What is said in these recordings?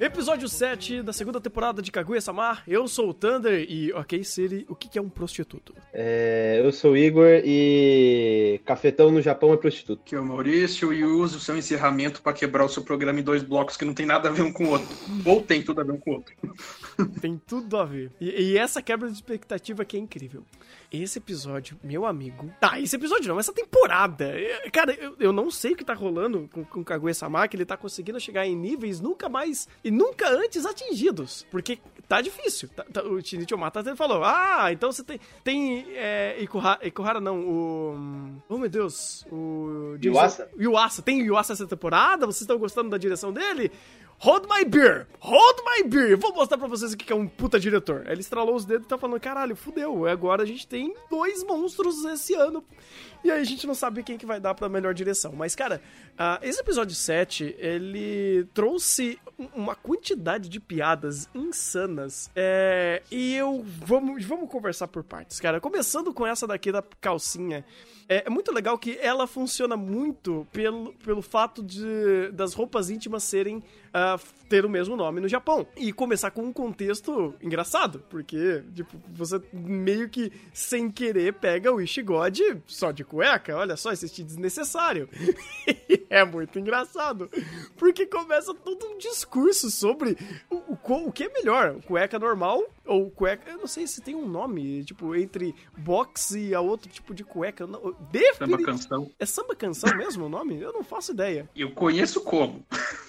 Episódio 7 da segunda temporada de Kaguya-sama. Eu sou o Thunder e, ok, Siri, o que é um prostituto? É, eu sou o Igor e cafetão no Japão é prostituto. Que é o Maurício e usa o seu encerramento para quebrar o seu programa em dois blocos que não tem nada a ver um com o outro. Ou tem tudo a ver um com o outro. Tem tudo a ver. E, e essa quebra de expectativa que é incrível. Esse episódio, meu amigo. Tá, esse episódio não, essa temporada. É, Cara, eu, eu não sei o que tá rolando com, com Kaguya-sama, que ele tá conseguindo chegar em níveis nunca mais e nunca antes atingidos. Porque tá difícil. Tá- tá- o Shinichi Omata até falou: Ah, então você tem. Tem. É, Ikuhara, Ikuhara não, o. Oh meu Deus. O. Yuasa? Yuasa. Tem o Yuasa essa temporada? Vocês estão gostando da direção dele? Hold my beer! Hold my beer! Vou mostrar pra vocês o que é um puta diretor. Ele estralou os dedos e tá falando: caralho, fudeu. Agora a gente tem dois monstros esse ano. E aí a gente não sabe quem que vai dar pra melhor direção. Mas, cara, ah, esse episódio 7, ele trouxe um- uma quantidade de piadas insanas. É, e. Vamos, vamos conversar por partes, cara. Começando com essa daqui da calcinha. É, é muito legal que ela funciona muito pelo, pelo fato de das roupas íntimas serem ah, ter o mesmo nome no Japão. E começar com um contexto engraçado, porque, tipo, você meio que sem querer pega o Ishigod só de cueca. Olha só, esse desnecessário. é muito engraçado. Porque começa todo um discurso sobre o, o, o que é melhor, cueca normal ou cueca. Eu não sei se tem um nome, tipo, entre box e a outro tipo de cueca. Não, Samba defini- canção. É samba canção mesmo o nome? Eu não faço ideia. Eu conheço como.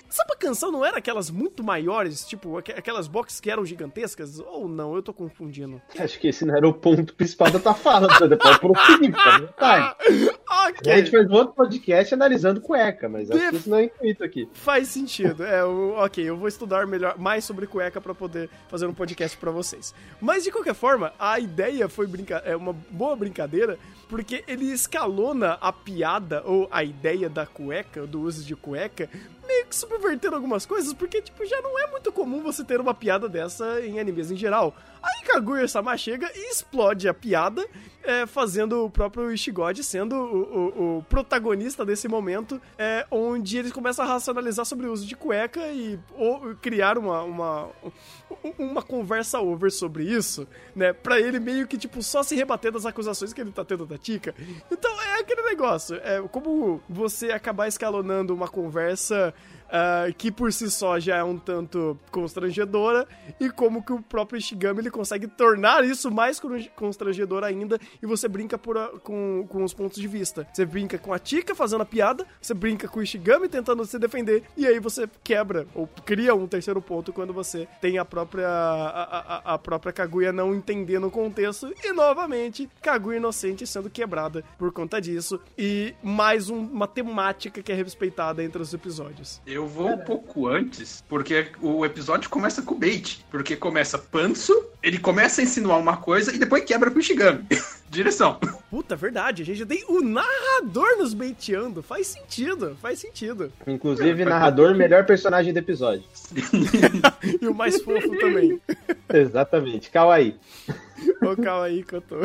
Samba canção não era aquelas muito maiores, tipo, aqu- aquelas boxes que eram gigantescas? Ou não? Eu tô confundindo. Acho que esse não era o ponto principal da tua fala. Pode prosseguir, fica vontade. A gente fez um outro podcast analisando cueca, mas acho que isso não é intuito aqui. Faz sentido. É, o- ok, eu vou estudar melhor, mais sobre cueca pra poder fazer um podcast pra vocês. Mas de qualquer forma, a ideia foi brinca é uma boa brincadeira, porque ele escalona a piada ou a ideia da cueca, do uso de cueca, meio que subvertendo algumas coisas, porque tipo já não é muito comum você ter uma piada dessa em animes em geral. Aí Kaguya-sama chega e explode a piada, é, fazendo o próprio Ishigod sendo o, o- o protagonista desse momento, é, onde eles começam a racionalizar sobre o uso de cueca e ou, criar uma, uma, uma conversa over sobre isso, né? Pra ele meio que, tipo, só se rebater das acusações que ele tá tendo da Tika. Então é aquele negócio, é como você acabar escalonando uma conversa ah, que por si só já é um tanto constrangedora, e como que o próprio Ishigami ele consegue tornar isso mais con- constrangedor ainda, e você brinca a- com, com os pontos de vista. Você brinca com a Tika fazendo a piada, você brinca com o Ishigami tentando se defender, e aí você quebra, ou cria um terceiro ponto quando você tem a própria, a, a- a própria Kaguya não entendendo o contexto, e novamente, Kaguya inocente sendo quebrada por conta disso, e mais um- uma temática que é respeitada entre os episódios. Eu vou um pouco antes, porque o episódio começa com o bait. Porque começa panso, ele começa a insinuar uma coisa e depois quebra pro Shigami. Direção. Puta, verdade, a gente já tem o narrador nos baiteando. Faz sentido, faz sentido. Inclusive, narrador, melhor personagem do episódio. E o mais fofo também. Exatamente, Kawaii. Ô, calma aí que eu tô.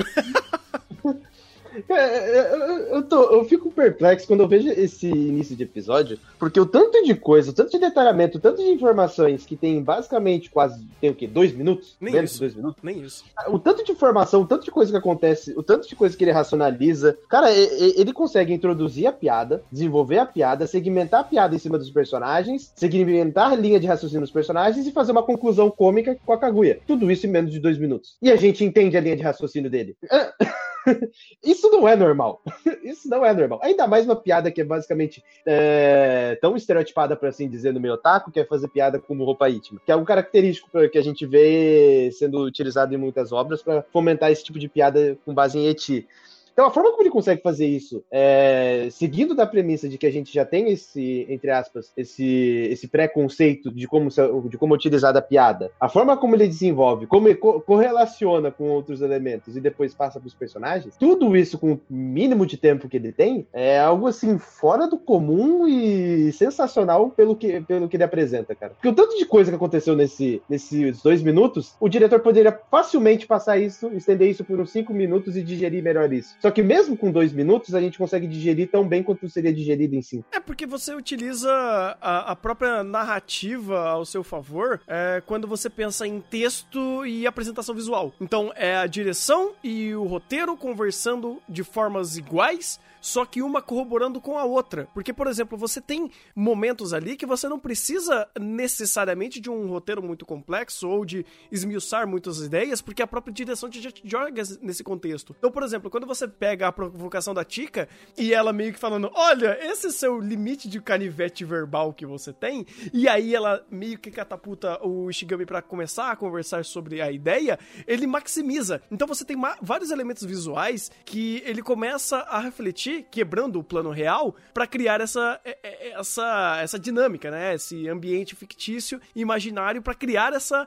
Eu, tô- eu fico perplexo quando eu vejo esse início de episódio, porque o tanto de coisa, o tanto de detalhamento, o tanto de informações que tem basicamente quase, tem o quê? Dois minutos? Nem Menos isso. dois minutos? Nem isso. O tanto de informação, o tanto de coisa que acontece, o tanto de coisa que ele racionaliza. Cara, ele consegue introduzir a piada, desenvolver a piada, segmentar a piada em cima dos personagens, segmentar a linha de raciocínio dos personagens e fazer uma conclusão cômica com a Kaguya. Tudo isso em menos de dois minutos. E a gente entende a linha de raciocínio dele. Isso não é normal. Isso não é normal. Ainda mais uma piada que é basicamente é, tão estereotipada, por assim dizer, no meio otaku, que é fazer piada como roupa íntima. Que é algo característico que a gente vê sendo utilizado em muitas obras para fomentar esse tipo de piada com base em eti. Então, a forma como ele consegue fazer isso, é, seguindo da premissa de que a gente já tem esse, entre aspas, esse, esse pré-conceito de como, de como utilizar a piada, a forma como ele desenvolve, como ele co correlaciona com outros elementos e depois passa para os personagens, tudo isso com o mínimo de tempo que ele tem, é algo assim fora do comum e sensacional pelo que, pelo que ele apresenta, cara. Porque o tanto de coisa que aconteceu nesse, nesses dois minutos, o diretor poderia facilmente passar isso, estender isso por uns cinco minutos e digerir melhor isso. Só que mesmo com dois minutos, a gente consegue digerir tão bem quanto seria digerido em cinco. É porque você utiliza a, a própria narrativa ao seu favor é, quando você pensa em texto e apresentação visual. Então é a direção e o roteiro conversando de formas iguais só que uma corroborando com a outra. Porque, por exemplo, você tem momentos ali que você não precisa necessariamente de um roteiro muito complexo ou de esmiuçar muitas ideias, porque a própria direção te joga nesse contexto. Então, por exemplo, quando você pega a provocação da Tika e ela meio que falando: Olha, esse é seu limite de canivete verbal que você tem, e aí ela meio que catapulta o Ishigami para começar a conversar sobre a ideia, ele maximiza. Então você tem vários elementos visuais que ele começa a refletir quebrando o plano real, para criar essa, é, é, essa, essa dinâmica, né? Esse ambiente fictício, imaginário, para criar essa,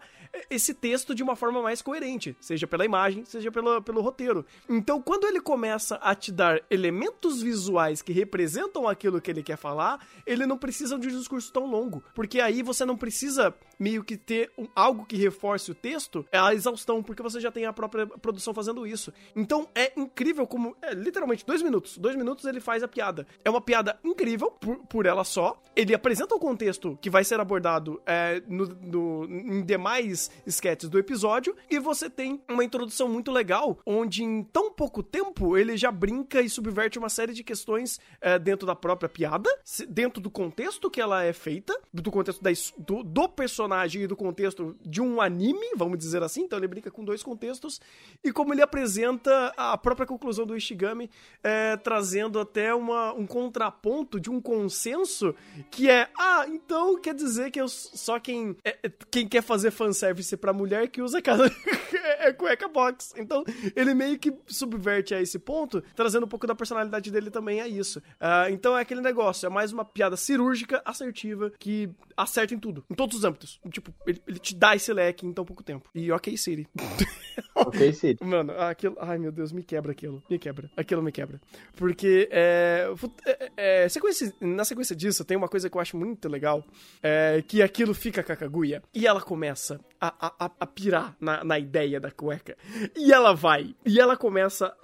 esse texto de uma forma mais coerente, seja pela imagem, seja pelo, pelo roteiro. Então, quando ele começa a te dar elementos visuais que representam aquilo que ele quer falar, ele não precisa de um discurso tão longo, porque aí você não precisa meio que ter um, algo que reforce o texto, é a exaustão, porque você já tem a própria produção fazendo isso. Então, é incrível como, é, literalmente, dois minutos, dois minutos ele faz a piada. É uma piada incrível por, por ela só, ele apresenta o contexto que vai ser abordado é, no, no, em demais três sketches do episódio e você tem uma introdução muito legal, onde em tão pouco tempo ele já brinca e subverte uma série de questões é, dentro da própria piada, dentro do contexto que ela é feita, do contexto da, do, do personagem e do contexto de um anime, vamos dizer assim. Então ele brinca com dois contextos e como ele apresenta a própria conclusão do Ishigami, é, trazendo até uma, um contraponto de um consenso que é: ah, então quer dizer que eu, só quem, é, quem quer fazer fanservice fanservice pra mulher que usa casa é cueca box. Então, ele meio que subverte a esse ponto, trazendo um pouco da personalidade dele também a isso. Uh, então, é aquele negócio, é mais uma piada cirúrgica, assertiva, que acerta em tudo, em todos os âmbitos. Tipo, ele, ele te dá esse leque em tão pouco tempo. E ok, Siri. ok, Siri. Mano, aquilo. Ai, meu Deus, me quebra aquilo. Me quebra. Aquilo me quebra. Porque, é, é, é, sequência, na sequência disso, tem uma coisa que eu acho muito legal, é, que aquilo fica cacaguia. E ela começa a, a, a pirar na, na ideia da cueca. E ela vai. E ela começa.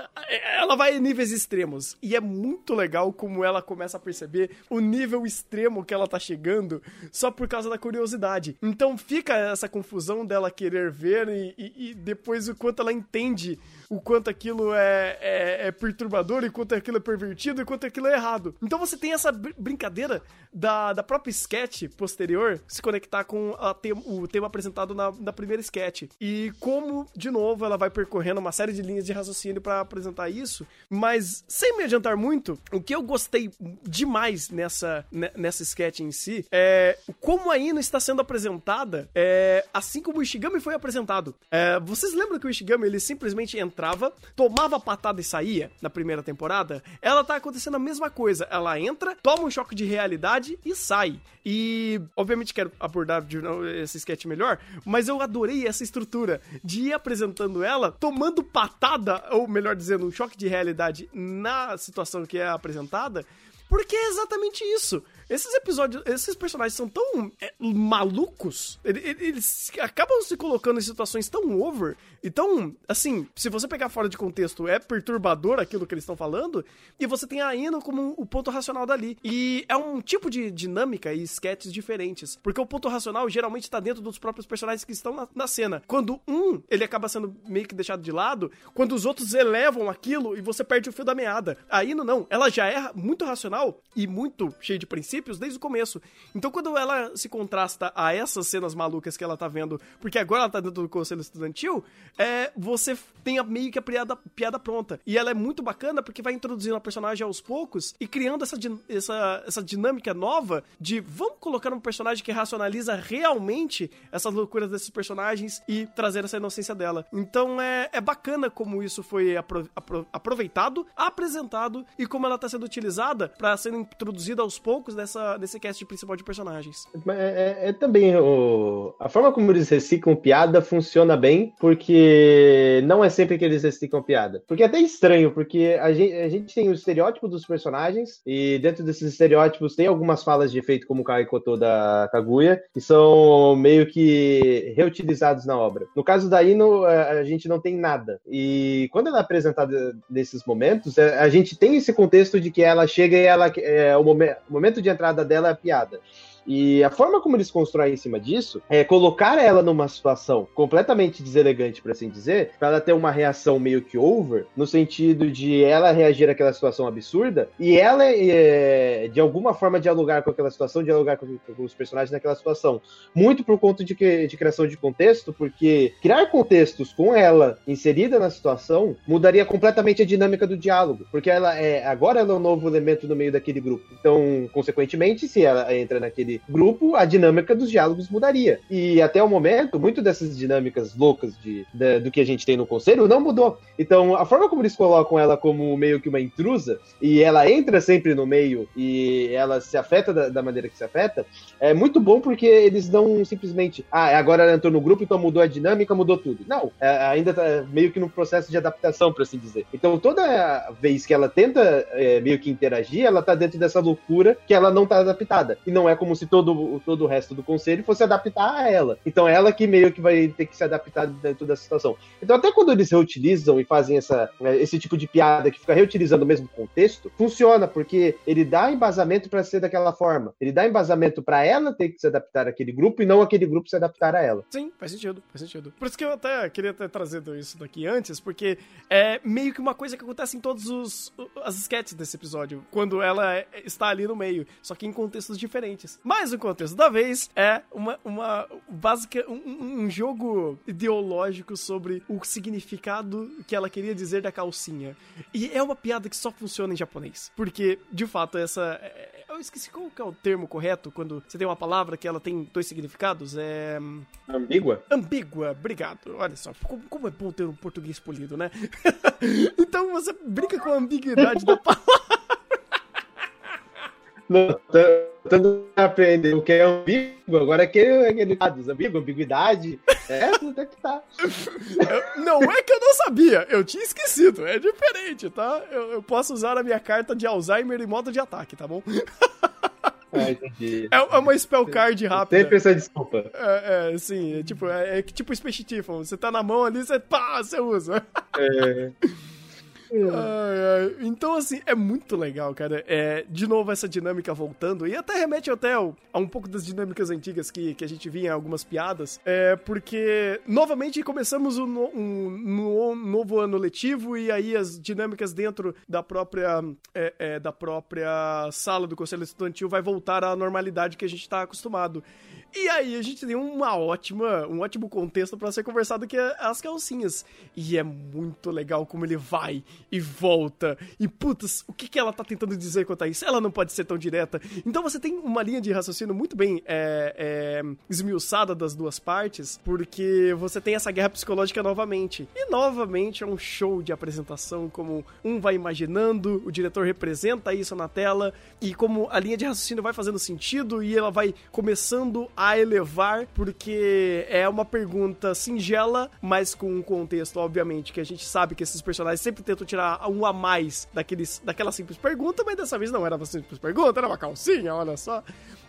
Ela vai em níveis extremos. E é muito legal como ela começa a perceber o nível extremo que ela tá chegando só por causa da curiosidade. Então fica essa confusão dela querer ver e, e, e depois o quanto ela entende o quanto aquilo é, é, é, perturbador, e quanto aquilo é pervertido, e quanto aquilo é errado. Então você tem essa br brincadeira da, da própria sketch posterior se conectar com te o tema apresentado na, na primeira sketch. E como, de novo, ela vai percorrendo uma série de linhas de raciocínio para apresentar isso. Mas, sem me adiantar muito, o que eu gostei demais nessa, nessa sketch em si é como a Ino está sendo apresentada é, assim como o Ishigami foi apresentado. É, vocês lembram que o Ishigami ele simplesmente entrou entrava, tomava patada e saía na primeira temporada, ela tá acontecendo a mesma coisa. Ela entra, toma um choque de realidade e sai. E, obviamente, quero abordar esse sketch melhor, mas eu adorei essa estrutura de ir apresentando ela, tomando patada, ou melhor dizendo, um choque de realidade na situação que é apresentada, porque é exatamente isso. Esses episódios, esses personagens são tão é, malucos, eles, acabam se colocando em situações tão over então, assim, se você pegar fora de contexto, é perturbador aquilo que eles estão falando, e você tem a Ino como o ponto racional dali. E é um tipo de dinâmica e sketches diferentes, porque o ponto racional geralmente está dentro dos próprios personagens que estão na, na, cena. Quando um, ele acaba sendo meio que deixado de lado, quando os outros elevam aquilo e você perde o fio da meada. A Ino não, ela já é muito racional e muito cheia de princípios, princípios desde o começo. Então, quando ela se contrasta a essas cenas malucas que ela tá vendo, porque agora ela tá dentro do conselho estudantil, é, você tem a, meio que a piada, piada pronta. E ela é muito bacana porque vai introduzindo a personagem aos poucos e criando essa, essa, essa dinâmica nova de vamos colocar um personagem que racionaliza realmente essas loucuras desses personagens e trazer essa inocência dela. Então é, é bacana como isso foi apro, apro, aproveitado, apresentado e como ela tá sendo utilizada para ser introduzida aos poucos nessa, nesse cast principal de personagens. É, é, é também o, a forma como eles reciclam piada funciona bem, porque não é sempre que eles reciclam piada. Porque é até estranho, porque a gente, a gente tem o estereótipo dos personagens, e dentro desses estereótipos tem algumas falas de efeito, como o Kai Koto da Kaguya, que são meio que reutilizados na obra. No caso da Ino, a gente não tem nada. E quando ela é apresentada nesses momentos, é, a gente tem esse contexto de que ela chega e ela é, o, momento, o momento de entrada dela é piada. E a forma como eles constroem em cima disso é colocar ela numa situação completamente deselegante, por assim dizer, para ela ter uma reação meio que over, no sentido de ela reagir àquela situação absurda e ela, é, de alguma forma, dialogar com aquela situação, dialogar com, com os personagens naquela situação. Muito por conta de, de criação de contexto, porque criar contextos com ela inserida na situação mudaria completamente a dinâmica do diálogo, porque ela é agora ela é um novo elemento no meio daquele grupo. Então, consequentemente, se ela entra naquele grupo, a dinâmica dos diálogos mudaria. E até o momento, muito dessas dinâmicas loucas de, de, do que a gente tem no conselho não mudou. Então, a forma como eles colocam ela como meio que uma intrusa, e ela entra sempre no meio e ela se afeta da, da maneira que se afeta, é muito bom porque eles não simplesmente, ah, agora ela entrou no grupo, então mudou a dinâmica, mudou tudo. Não, é, ainda tá meio que no processo de adaptação, por assim dizer. Então, toda vez que ela tenta é, meio que interagir, ela tá dentro dessa loucura que ela não tá adaptada. E não é como se todo, todo o resto do conselho fosse adaptar a ela. Então ela que meio que vai ter que se adaptar dentro da situação. Então até quando eles reutilizam e fazem essa, né, esse tipo de piada que fica reutilizando o mesmo contexto, funciona, porque ele dá embasamento para ser daquela forma. Ele dá embasamento para ela ter que se adaptar àquele grupo e não aquele grupo se adaptar a ela. Sim, faz sentido, faz sentido. Por isso que eu até queria ter trazido isso daqui antes, porque é meio que uma coisa que acontece em todos os as sketches desse episódio, quando ela é, está ali no meio, só que em contextos diferentes. Mas um contexto da vez é uma, uma básica, um, um jogo ideológico sobre o significado que ela queria dizer da calcinha. E é uma piada que só funciona em japonês. Porque, de fato, essa. É, eu esqueci qual é o termo correto quando você tem uma palavra que ela tem dois significados. É. Ambígua? Ambígua, obrigado. Olha só, como é bom ter um português polido, né? então você brinca com a ambiguidade da palavra. Não, tentando aprender o que é ambíguo, agora é aquele, aquele lado, ambíguo, ambiguidade. É, é que tá. não é que eu não sabia, eu tinha esquecido, é diferente, tá? Eu, eu posso usar a minha carta de Alzheimer em modo de ataque, tá bom? Ah, entendi. É, é uma spell card rápida. Sempre essa desculpa. É, é sim, é tipo, é, é tipo Space Tiffon. Você tá na mão ali, você pá, você usa. É. Ai, ai. Então, assim, é muito legal, cara. É, de novo, essa dinâmica voltando. E até remete até a um pouco das dinâmicas antigas que, que a gente via em algumas piadas. É porque, novamente, começamos um, um, um novo ano letivo e aí as dinâmicas dentro da própria, é, é, da própria sala do Conselho Estudantil vai voltar à normalidade que a gente está acostumado. E aí a gente tem uma ótima, um ótimo contexto para ser conversado que é as calcinhas. E é muito legal como ele vai e volta. E putz, o que, que ela tá tentando dizer quanto a isso? Ela não pode ser tão direta. Então você tem uma linha de raciocínio muito bem é, é, esmiuçada das duas partes, porque você tem essa guerra psicológica novamente. E novamente é um show de apresentação, como um vai imaginando, o diretor representa isso na tela, e como a linha de raciocínio vai fazendo sentido e ela vai começando a elevar, porque é uma pergunta singela, mas com um contexto, obviamente, que a gente sabe que esses personagens sempre tentam tirar um a mais daqueles, daquela simples pergunta, mas dessa vez não era uma simples pergunta, era uma calcinha, olha só.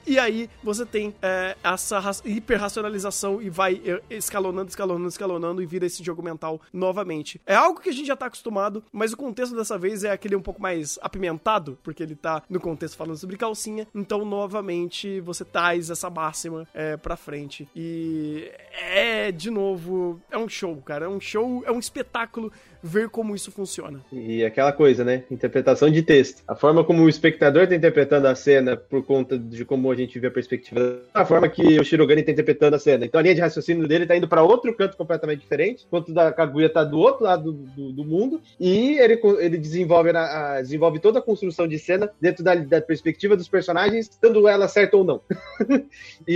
E aí você tem é, essa hiperracionalização e vai escalonando, escalonando, escalonando e vira esse jogo mental novamente. É algo que a gente já tá acostumado, mas o contexto dessa vez é aquele um pouco mais apimentado, porque ele tá no contexto falando sobre calcinha. Então, novamente, você traz essa máxima é, pra frente. E é, de novo, é um show, cara. É um show, é um espetáculo ver como isso funciona. E aquela coisa, né? Interpretação de texto. A forma como o espectador está interpretando a cena por conta de como a gente vê a perspectiva, a forma que o Shirogane está interpretando a cena. Então a linha de raciocínio dele está indo para outro canto completamente diferente, enquanto da Kaguya está do outro lado do, do, do, mundo, e ele, ele desenvolve, a, desenvolve toda a construção de cena dentro da, da perspectiva dos personagens, dando ela certa ou não. e,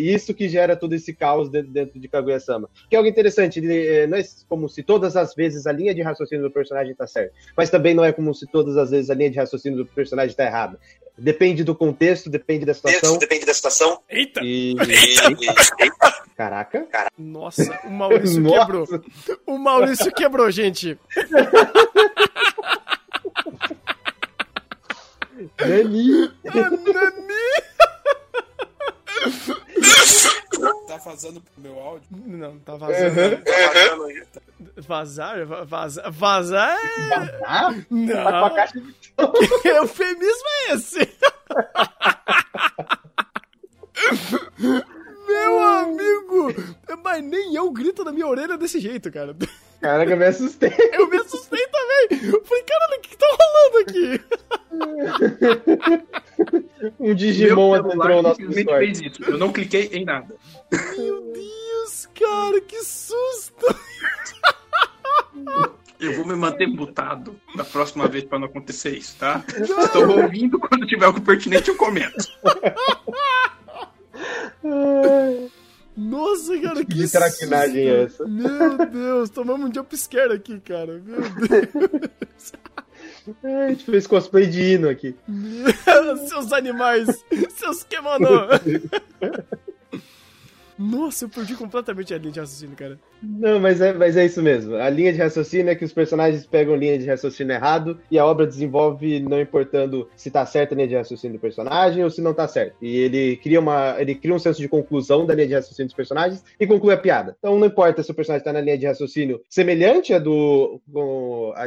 e, isso que gera todo esse caos dentro, dentro de Kaguya-sama. Que é algo interessante, ele, é, como se todas as vezes a linha de raciocínio do personagem está certa, mas também não é como se todas as vezes a linha de raciocínio do personagem está errada. Depende do contexto, depende da situação. Depende da situação. Eita! E... Eita! Caraca. Nossa, o Maurício Nossa. quebrou. O Maurício quebrou, gente. Nani! Nani! Tá vazando pro meu áudio? Não, tá vazando. Uhum. Tá vazando aí. Vazar? Vazar? Vazar é... Vazar? Não. Tá com a caixa de que eufemismo é esse? Meu amigo! Mas nem eu grito na minha orelha desse jeito, cara. Caraca, eu me assustei. Eu me assustei também. Eu falei, caralho, o que tá rolando aqui? um Digimon adentrou o nosso Discord. fez isso. Eu não cliquei em nada. Meu Deus, cara, que susto! Eu vou me manter mutado da próxima vez para não acontecer isso, tá? Estou ouvindo quando tiver algo pertinente eu comento. Nossa, cara, que. Que traquinagem é essa? Meu Deus, tomamos um jumpscare aqui, cara. Meu Deus. a gente fez cosplay de hino aqui. seus animais, seus kemono. Nossa, eu perdi completamente a linha de raciocínio, cara. Não, mas é, mas é isso mesmo. A linha de raciocínio é que os personagens pegam linha de raciocínio errado e a obra desenvolve não importando se tá certa a linha de raciocínio do personagem ou se não tá certo. E ele cria uma, ele cria um senso de conclusão da linha de raciocínio dos personagens e conclui a piada. Então não importa se o personagem tá na linha de raciocínio semelhante à do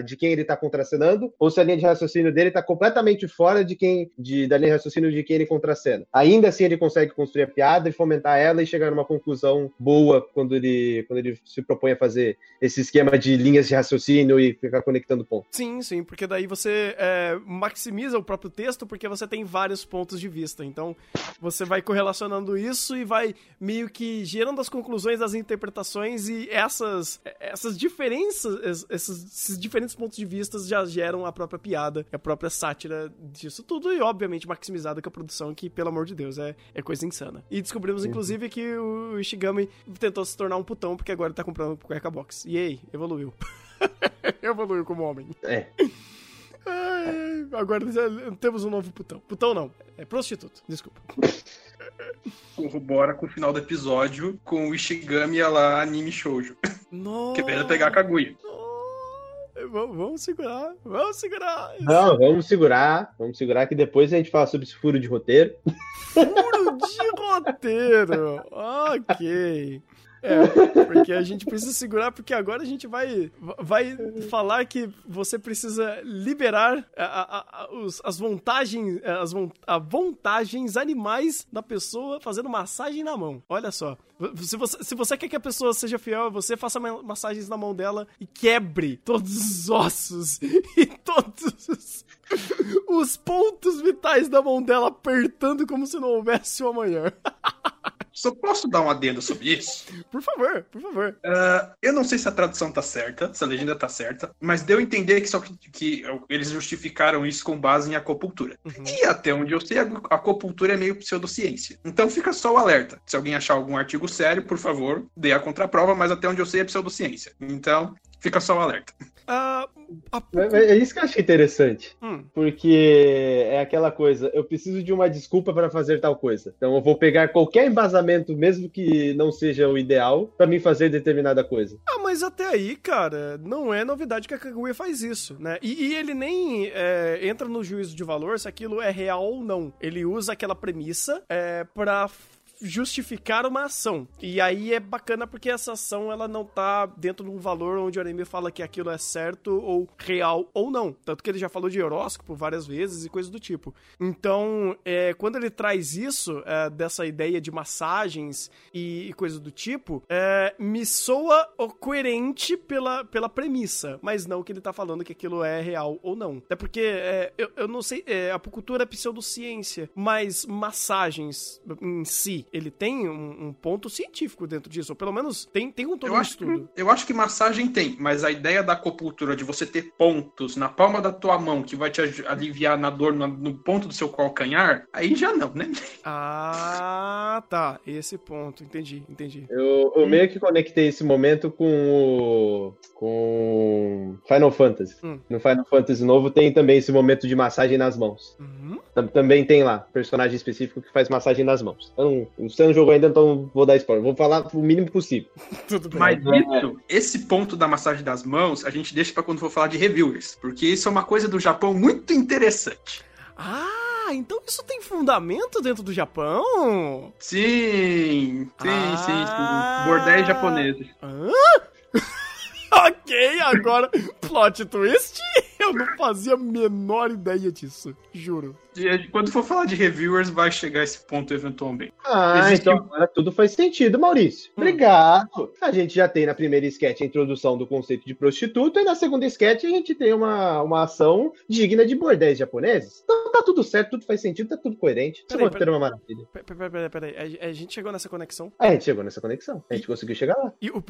de quem ele tá contracenando ou se a linha de raciocínio dele tá completamente fora de quem de, da linha de raciocínio de quem ele contracena. Ainda assim ele consegue construir a piada e fomentar ela e chegar uma conclusão boa quando ele, quando ele se propõe a fazer esse esquema de linhas de raciocínio e ficar conectando pontos. Sim, sim, porque daí você é, maximiza o próprio texto porque você tem vários pontos de vista. Então você vai correlacionando isso e vai meio que gerando as conclusões das interpretações e essas, essas diferenças, esses, esses diferentes pontos de vista já geram a própria piada, a própria sátira disso tudo e obviamente maximizada com a produção que, pelo amor de Deus, é, é coisa insana. E descobrimos, uhum. inclusive, que o Ishigami tentou se tornar um putão porque agora tá comprando cueca box. E aí, evoluiu. evoluiu como homem. É. agora temos um novo putão. Putão não, é prostituto, desculpa. Corrobora com o final do episódio com o Ishigami lá anime shoujo. Nossa. Querendo pegar a Kaguya. Vamos segurar, vamos segurar. Não, vamos segurar, vamos segurar que depois a gente fala sobre esse furo de roteiro. Furo de roteiro, ok. É, porque a gente precisa segurar, porque agora a gente vai, vai falar que você precisa liberar a, a, a, os, as vantagens, as a vantagens animais da pessoa fazendo massagem na mão. Olha só. Se você, se você quer que a pessoa seja fiel a você, faça massagens na mão dela e quebre todos os ossos e todos os, os pontos vitais da mão dela apertando como se não houvesse o amanhã. Só posso dar um adendo sobre isso? Por favor, por favor. Uh, eu não sei se a tradução tá certa, se a legenda tá certa, mas deu a entender que, só que, que eles justificaram isso com base em acupuntura. Uhum. E até onde eu sei, a acupuntura é meio pseudociência. Então fica só o alerta. Se alguém achar algum artigo sério, por favor, dê a contraprova, mas até onde eu sei é pseudociência. Então, fica só o alerta. Uh, a... É, é, isso que eu achei interessante. Hum. Porque é aquela coisa, eu preciso de uma desculpa para fazer tal coisa. Então eu vou pegar qualquer embasamento, mesmo que não seja o ideal, para mim fazer determinada coisa. Ah, mas até aí, cara, não é novidade que a Kaguya faz isso, né? E, e ele nem é, entra no juízo de valor se aquilo é real ou não. Ele usa aquela premissa é, pra justificar uma ação. E aí é bacana porque essa ação ela não tá dentro de um valor onde o anime fala que aquilo é certo ou real ou não. Tanto que ele já falou de horóscopo várias vezes e coisas do tipo. Então, é, quando ele traz isso, é, dessa ideia de massagens e, e coisas do tipo, é, me soa coerente pela, pela premissa, mas não que ele tá falando que aquilo é real ou não. Até porque é, eu, eu não sei, é, a acupuntura é pseudociência, mas massagens em si, ele tem um, um ponto científico dentro disso, ou pelo menos tem, tem um todo Eu um acho, estudo. que, eu acho que massagem tem, mas a ideia da acupuntura de você ter pontos na palma da tua mão que vai te aliviar na dor no, no ponto do seu calcanhar, aí já não, né? Ah, tá. Esse ponto. Entendi, entendi. Eu, eu meio que conectei esse momento com o. com Final Fantasy. Hum. No Final Fantasy novo tem também esse momento de massagem nas mãos. Uhum. Tam- Também tem lá, personagem específico que faz massagem nas mãos. Então, você não jogou ainda, então vou dar spoiler. Vou falar o mínimo possível. Tudo bem. Mas isso, esse ponto da massagem das mãos, a gente deixa pra quando for falar de reviewers, porque isso é uma coisa do Japão muito interessante. Ah, então isso tem fundamento dentro do Japão? Sim, sim, Ah. sim, sim. Bordéis japoneses. Hã? ok, agora plot twist. Eu não fazia a menor ideia disso, juro. E Quando for falar de reviewers, vai chegar esse ponto eventualmente. Ah, Existe então um- agora tudo faz sentido, Maurício. Hum. Obrigado. A gente já tem na primeira sketch a introdução do conceito de prostituta, e na segunda sketch a gente tem uma, uma ação digna de bordéis japoneses. Então tá tudo certo, tudo faz sentido, tá tudo coerente. Peraí, roteiro é uma maravilha. Peraí, peraí, peraí. peraí. A, a gente chegou nessa conexão. A gente chegou nessa conexão. A gente conseguiu chegar lá. E o-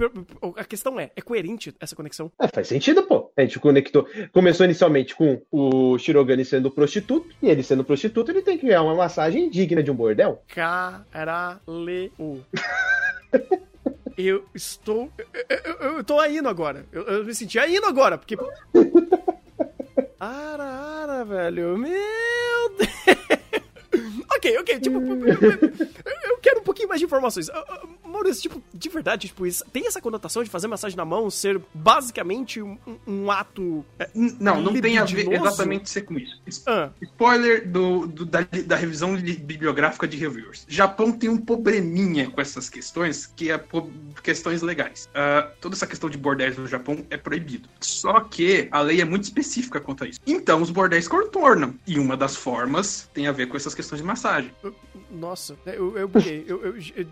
a questão é, é coerente essa conexão? É, faz sentido, pô. A gente conectou. Começou inicialmente com o Shirogane sendo prostituto, e ele sendo prostituto, ele tem que ganhar uma massagem digna de um bordel. Caralho. Eu estou. Eu, eu, eu tô indo agora. Eu, eu me senti indo agora, porque. Arara, velho. Meu Deus. Ok, ok, tipo, eu, eu quero um pouquinho mais de informações. Maurício, tipo, de verdade, tipo, isso- tem essa conotação de fazer massagem na mão ser basicamente um, um- ato. é, Não, não tem a ver exatamente ser com isso. Ah, Spoiler do, do- da, da revisão li- bibliográfica de reviewers. Japão tem um probleminha com essas questões, que é questões legais. Ah, toda essa questão de bordéis no Japão é proibido. Só que a lei é muito específica quanto a isso. Então os bordéis contornam. E uma das formas tem a ver com essas questões de massagem. nossa, eu, eu. Eu, eu- eu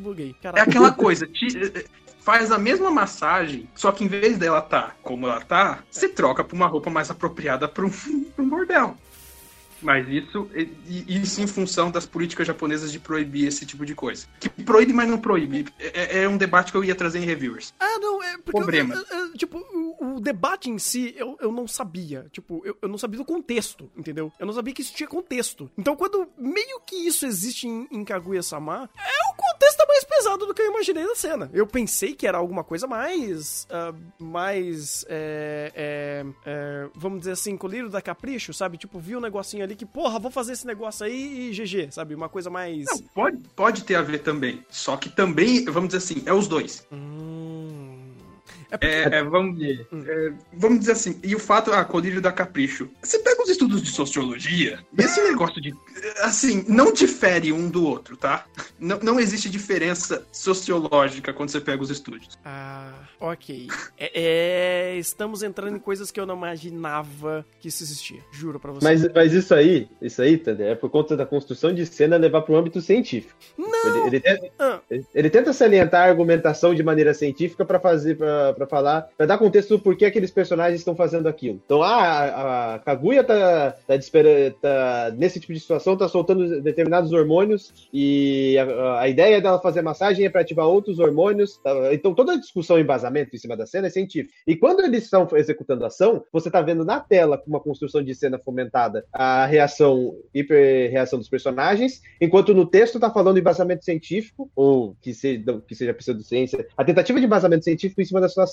buguei. É Caralho. aquela coisa, te- faz a mesma massagem, só que em vez dela tá como ela tá, você troca pra uma roupa mais apropriada pra um, pra um bordel. Mas isso, isso em função das políticas japonesas de proibir esse tipo de coisa. Que proíbe, mas não proíbe. É, é um debate que eu ia trazer em reviewers. Ah, não, é porque. eu- Problema. eu- eu- tipo, o, debate em si, eu, eu não sabia. Tipo, eu, eu não sabia do contexto, entendeu? Eu não sabia que isso tinha contexto. Então, quando meio que isso existe em, em Kaguya-sama, é o contexto mais pesado do que eu imaginei da cena. Eu pensei que era alguma coisa mais. ah, mais. é, é, é, vamos dizer assim, colírio da capricho, sabe? Tipo, vi um negocinho ali que, porra, vou fazer esse negócio aí e GG, sabe? Uma coisa mais. Não, pode, pode ter a ver também. Só que também, vamos dizer assim, é os dois. Hum. É porque. É, é, vamos, é, vamos dizer assim, e o fato, ah, colírio da capricho. Você pega os estudos de sociologia, e esse negócio de. Assim, não difere um do outro, tá? Não, não existe diferença sociológica quando você pega os estudos. Ah, ok. É, é, estamos entrando em coisas que eu não imaginava que isso existia. Juro pra você. Mas, mas isso aí, isso aí, Tander, é por conta da construção de cena levar para o âmbito científico. Não! Ele, ele tenta, Ah, ele- ele tenta salientar a argumentação de maneira científica para fazer, para falar, para dar contexto do porquê aqueles personagens estão fazendo aquilo. Então, ah, a, Kaguya tá, tá, tá nesse tipo de situação, tá soltando determinados hormônios e a, a ideia dela fazer massagem é para ativar outros hormônios. tá? Então, toda a discussão e embasamento em cima da cena é científico. E quando eles estão executando a ação, você tá vendo na tela com uma construção de cena fomentada a reação, hiper-reação dos personagens, enquanto no texto tá falando embasamento científico, ou que seja, que seja pseudociência, a tentativa de embasamento científico em cima da situação.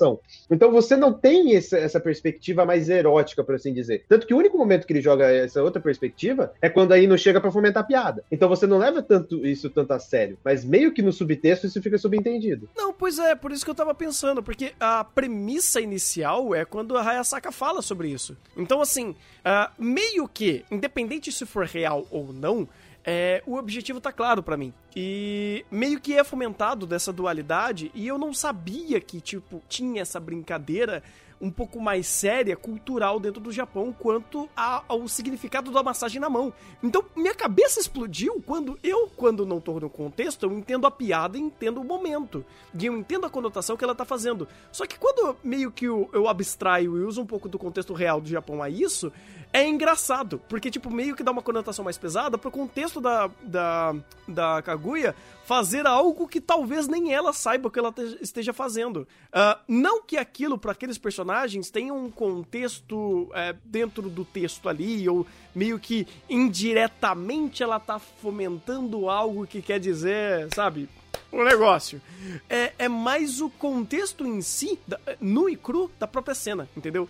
Então você não tem essa, essa perspectiva mais erótica, por assim dizer. Tanto que o único momento que ele joga essa outra perspectiva é quando aí não chega pra fomentar a piada. Então você não leva tanto isso tanto a sério, mas meio que no subtexto isso fica subentendido. não, pois é, por isso que eu tava pensando, porque a premissa inicial é quando a Hayasaka fala sobre isso. Então, assim, ah, meio que, independente se for real ou não, é, o objetivo tá claro pra mim. E meio que é fomentado dessa dualidade, e eu não sabia que, tipo, tinha essa brincadeira um pouco mais séria, cultural dentro do Japão, quanto a- ao significado da massagem na mão. Então, minha cabeça explodiu quando eu, quando não tô no contexto, eu entendo a piada e entendo o momento. E eu entendo a conotação que ela tá fazendo. Só que quando meio que eu, eu abstraio e uso um pouco do contexto real do Japão a isso, é engraçado. Porque, tipo, meio que dá uma conotação mais pesada pro contexto da, da, da Kaguya fazer algo que talvez nem ela saiba que ela te- esteja fazendo. Ah, não que aquilo, para aqueles personagens, tenha um contexto é, dentro do texto ali, ou meio que indiretamente ela tá fomentando algo que quer dizer, sabe? O negócio. É, é mais o contexto em si, da- nu e cru, da própria cena, entendeu?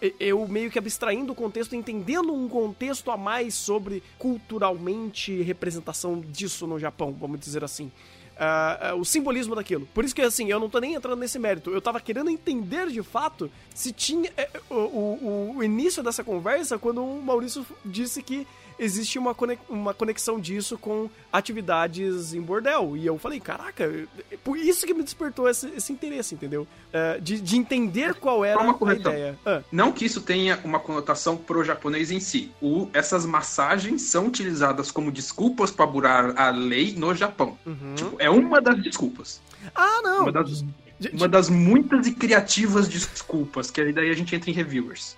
E- eu meio que abstraindo o contexto, entendendo um contexto a mais sobre culturalmente representação disso no Japão, vamos dizer assim. Ah, ah, o simbolismo daquilo. Por isso que, assim, eu não tô nem entrando nesse mérito. Eu tava querendo entender de fato se tinha. é, o, o- o início dessa conversa, quando o Maurício disse que existe uma, uma conexão disso com atividades em bordel. E eu falei, caraca, é por isso que me despertou esse, esse interesse, entendeu? Ah, de, de entender qual era a ideia. Ah, Não que isso tenha uma conotação pro japonês em si. O- essas massagens são utilizadas como desculpas para burar a lei no Japão. uhum. Tipo, é uma das desculpas. Ah, não! Uma das, uma das muitas e criativas desculpas, que aí daí a gente entra em reviewers.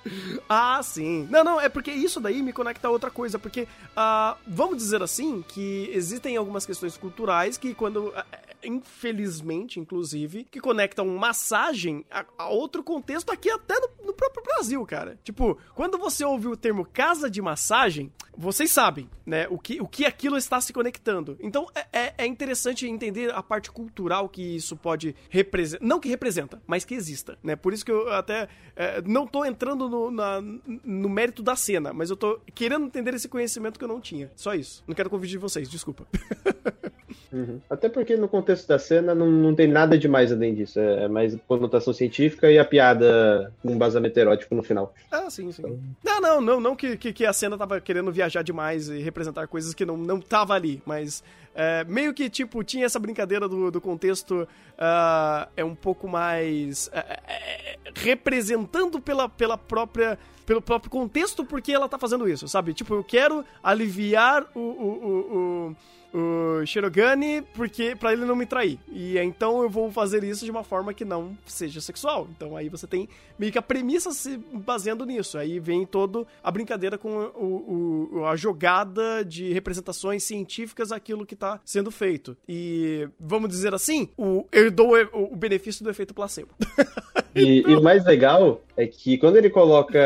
Ah, sim. Não, não, é porque isso daí me conecta a outra coisa, porque ah, vamos dizer assim que existem algumas questões culturais que quando ah, infelizmente, inclusive, que conectam massagem a, a outro contexto aqui até no, no próprio Brasil, cara. Tipo, quando você ouve o termo casa de massagem, vocês sabem, né, o que, o que aquilo está se conectando. Então, é, é- é interessante entender a parte cultural que isso pode representar. Não que representa, mas que exista, né? Por isso que eu até é, não tô entrando no, na- no mérito da cena, mas eu tô querendo entender esse conhecimento que eu não tinha. Só isso. Não quero convite de vocês, desculpa. Uhum. Até porque no contexto da cena não, não tem nada demais além disso. É, é mais conotação científica e a piada com um embasamento erótico no final. Ah, sim, sim. Não, não, não, não que, que, que a cena tava querendo viajar demais e representar coisas que não, não tava ali, mas é, meio que, tipo, tinha essa brincadeira do, do contexto ah, é um pouco mais é, é, é, representando pela, pela própria pelo próprio contexto porque ela tá fazendo isso, sabe? Tipo, eu quero aliviar o, o, o, o o Shirogane porque para ele não me trair. E então eu vou fazer isso de uma forma que não seja sexual. Então aí você tem meio que a premissa se baseando nisso. Aí vem todo a brincadeira com o, o- a jogada de representações científicas aquilo que tá sendo feito. E vamos dizer assim, o, eu dou o, o benefício do efeito placebo. E, e o mais legal é que quando ele coloca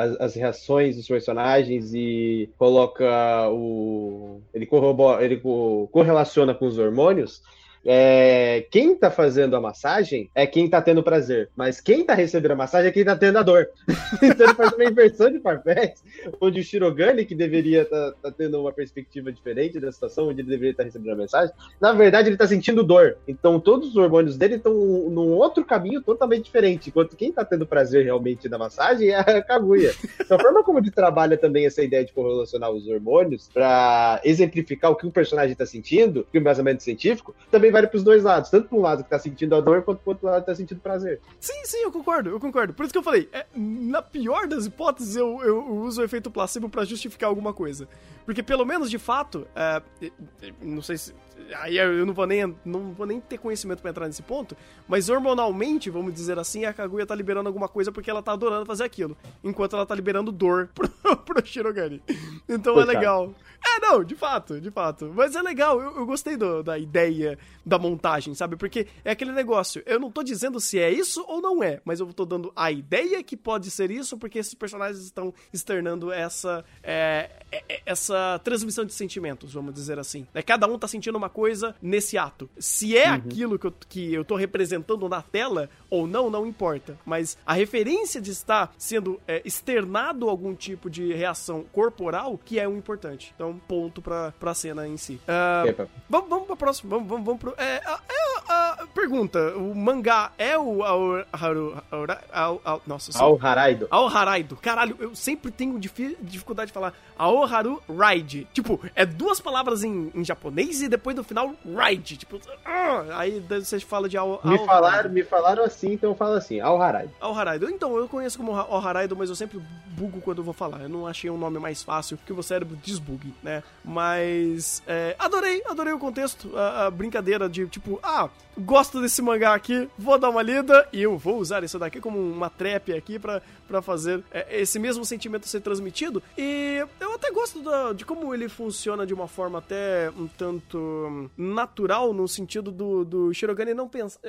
as, as reações dos personagens e coloca o. Ele, corrobora, ele co- correlaciona com os hormônios. É, quem tá fazendo a massagem é quem tá tendo prazer, mas quem tá recebendo a massagem é quem tá tendo a dor. então ele faz uma inversão de papéis, onde o Shirogane, que deveria estar tendo uma perspectiva diferente da situação, onde ele deveria estar recebendo a mensagem, na verdade ele tá sentindo dor. Então todos os hormônios dele estão num outro caminho totalmente diferente, enquanto quem tá tendo prazer realmente na massagem é a Kaguya. Então a forma como ele trabalha também essa ideia de correlacionar os hormônios pra exemplificar o que o personagem tá sentindo, que o embasamento científico, também vale pros dois lados, tanto pro lado que tá sentindo a dor, quanto pro outro lado que tá sentindo prazer. Sim, sim, eu concordo, eu concordo. Por isso que eu falei, é, na pior das hipóteses, eu, eu uso o efeito placebo pra justificar alguma coisa. Porque pelo menos, de fato, é, não sei se... Aí eu não vou nem, não vou nem ter conhecimento pra entrar nesse ponto, mas hormonalmente, vamos dizer assim, a Kaguya tá liberando alguma coisa porque ela tá adorando fazer aquilo, enquanto ela tá liberando dor pro, pro Shirogane. Então é legal. É, não, de fato, de fato. Mas é legal, eu, eu gostei do- da ideia da montagem, sabe? Porque é aquele negócio, eu não tô dizendo se é isso ou não é, mas eu tô dando a ideia que pode ser isso, porque esses personagens estão externando essa, é, é, é, essa transmissão de sentimentos, vamos dizer assim. É, cada um tá sentindo uma coisa nesse ato. Se é aquilo que eu, que eu tô representando na tela ou não, não importa. Mas a referência de estar sendo é, externado algum tipo de reação corporal que é o importante. Então, ponto pra, pra cena em si. Epa. Vamos, vamos pra próxima. Vamos, vamos, vamos pro. É, a- é, a- pergunta, o mangá é o Ao- Haru... Ao- Ao- Nossa, Ao Haraido. Ao Haraido. Caralho, eu sempre tenho difi- dificuldade de falar Aoharu Ride. Tipo, é duas palavras em, em japonês e depois no final Ride. Tipo, ah, aí daí você fala de Ao, Me Ao- falaram, me falaram assim, então eu falo assim, Ao Haraido. Ao Haraido. Então, eu conheço como Ao Haraido, mas eu sempre bugo quando eu vou falar. Eu não achei um nome mais fácil que o meu cérebro desbugue, né? Mas, é, adorei, adorei o contexto, a, a brincadeira de, tipo, ah, gosto desse mangá aqui, vou dar uma lida e eu vou usar isso daqui como uma trap aqui pra, pra fazer é, esse mesmo sentimento ser transmitido. E eu até gosto da- de como ele funciona de uma forma até um tanto natural, no sentido do, do Shirogane não pensar,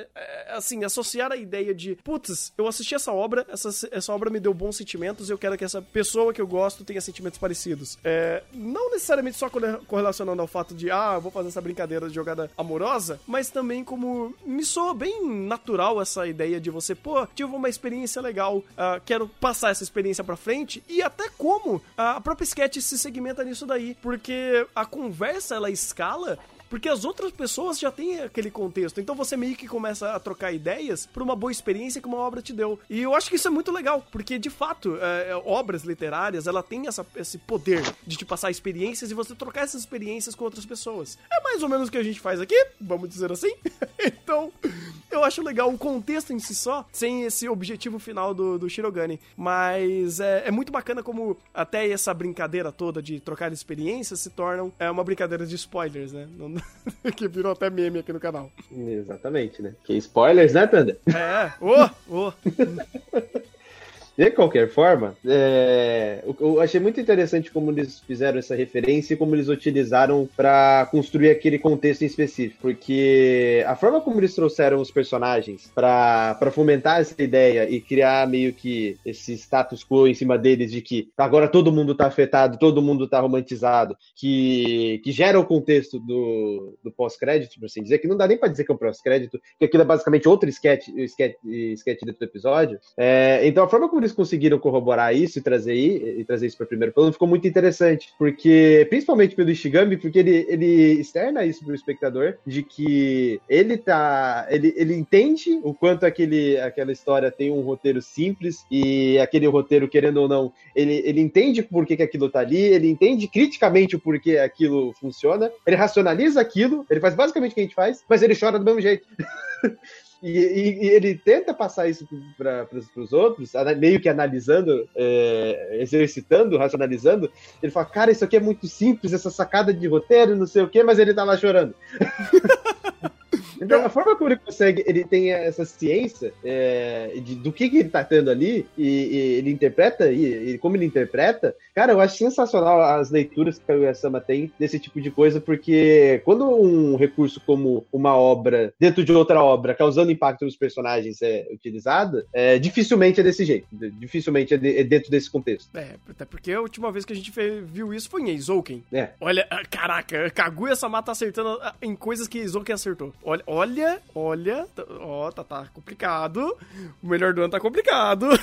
assim, associar a ideia de, putz, eu assisti essa obra, essa, essa obra me deu bons sentimentos, eu quero que essa pessoa que eu gosto tenha sentimentos parecidos. É, não necessariamente só corre- correlacionando ao fato de, ah, vou fazer essa brincadeira de jogada amorosa, mas também como me soa bem natural essa ideia de você, pô, tive uma experiência legal, ah, quero passar essa experiência pra frente, e até como a própria sketch se segmenta nisso daí, porque a conversa ela escala porque as outras pessoas já têm aquele contexto. Então você meio que começa a trocar ideias por uma boa experiência que uma obra te deu. E eu acho que isso é muito legal, porque de fato, é, é, obras literárias, ela tem essa, esse poder de te passar experiências e você trocar essas experiências com outras pessoas. É mais ou menos o que a gente faz aqui, vamos dizer assim. então, eu acho legal o contexto em si só, sem esse objetivo final do, do Shirogane. Mas é, é muito bacana como até essa brincadeira toda de trocar experiências se tornam é, uma brincadeira de spoilers, né? Não- que virou até meme aqui no canal. Exatamente, né? Que spoilers, né, Tanda? É, ô, ô. De qualquer forma, é, eu- achei muito interessante como eles fizeram essa referência e como eles utilizaram para construir aquele contexto em específico. Porque a forma como eles trouxeram os personagens para fomentar essa ideia e criar meio que esse status quo em cima deles de que agora todo mundo tá afetado, todo mundo tá romantizado, que, que gera o contexto do, do pós-crédito, por assim dizer, que não dá nem para dizer que é um pós-crédito, que aquilo é basicamente outro sketch, sketch, sketch dentro do episódio. É, então a forma como eles conseguiram corroborar isso e trazer, e trazer isso para o primeiro plano ficou muito interessante, porque principalmente pelo Ishigami, porque ele, ele externa isso para o espectador de que ele tá, ele, ele entende o quanto aquele, aquela história tem um roteiro simples e aquele roteiro querendo ou não, ele, ele entende por que, que aquilo tá ali, ele entende criticamente o porquê aquilo funciona, ele racionaliza aquilo, ele faz basicamente o que a gente faz, mas ele chora do mesmo jeito. E, e- e ele tenta passar isso para os outros, meio que analisando, é, exercitando, racionalizando. Ele fala, cara, isso aqui é muito simples, essa sacada de roteiro, não sei o quê, mas ele tá lá chorando. Então, a forma como ele consegue, ele tem essa ciência é, de, do que, que ele tá tendo ali, e, e ele interpreta, e, e como ele interpreta, cara, eu acho sensacional as leituras que o Kaguya-sama tem desse tipo de coisa, porque quando um recurso como uma obra, dentro de outra obra, causando impacto nos personagens é utilizada, é, dificilmente é desse jeito, dificilmente é, de- é dentro desse contexto. É, até porque a última vez que a gente viu isso foi em Eizouken. É. Olha, ah, caraca, Kaguya-sama tá acertando ah, em coisas que Eizouken acertou. Olha, olha, olha, ó, tá, tá complicado. O melhor do ano tá complicado.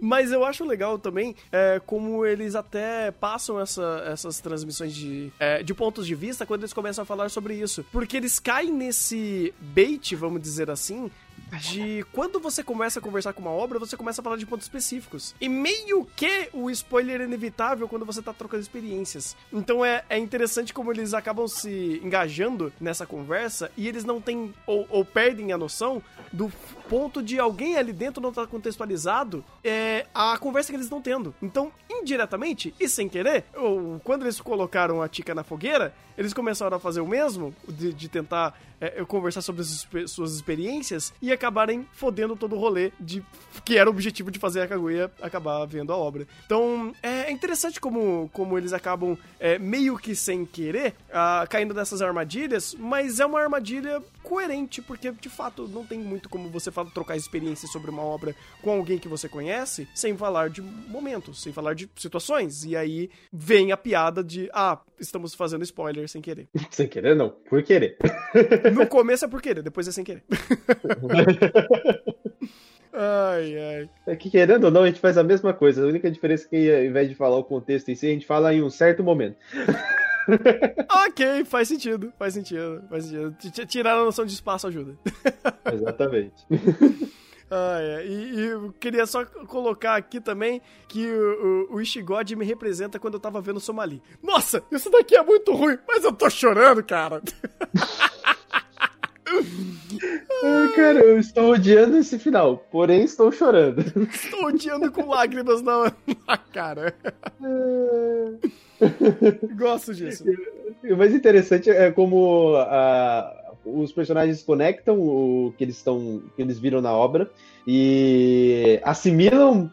Mas eu acho legal também é, como eles até passam essa- essas transmissões de, é, de pontos de vista quando eles começam a falar sobre isso. Porque eles caem nesse bait, vamos dizer assim, de quando você começa a conversar com uma obra, você começa a falar de pontos específicos. E meio que o spoiler é inevitável quando você tá trocando experiências. Então é, é interessante como eles acabam se engajando nessa conversa e eles não têm, ou, ou perdem a noção do ponto de alguém ali dentro não estar contextualizado é, a conversa que eles estão tendo. Então, indiretamente e sem querer, ou, quando eles colocaram a Tika na fogueira, eles começaram a fazer o mesmo, de, de tentar é, conversar sobre suas experiências e acabarem fodendo todo o rolê de que era o objetivo de fazer a Kaguya acabar vendo a obra. Então, é interessante como, como eles acabam é, meio que sem querer ah, caindo nessas armadilhas, mas é uma armadilha coerente, porque de fato não tem muito como você trocar experiências sobre uma obra com alguém que você conhece sem falar de momentos, sem falar de situações. E aí vem a piada de, ah, estamos fazendo spoiler sem querer. Sem querer, não, por querer. No começo é por querer, depois é sem querer. ai, ai. É que querendo ou não, a gente faz a mesma coisa. A única diferença é que ao invés de falar o contexto em si, a gente fala em um certo momento. ok, faz sentido, faz sentido, faz sentido. Tirar a noção de espaço ajuda. Exatamente. Ah, é. E, e eu queria só colocar aqui também que o, o, o Ishigod me representa quando eu tava vendo Somali. Nossa, isso daqui é muito ruim, mas eu tô chorando, cara. Cara, eu estou odiando esse final, porém estou chorando. Estou odiando com lágrimas na, na cara. Gosto disso. O mais interessante é como ah, os personagens conectam o que eles estão, que eles viram na obra e assimilam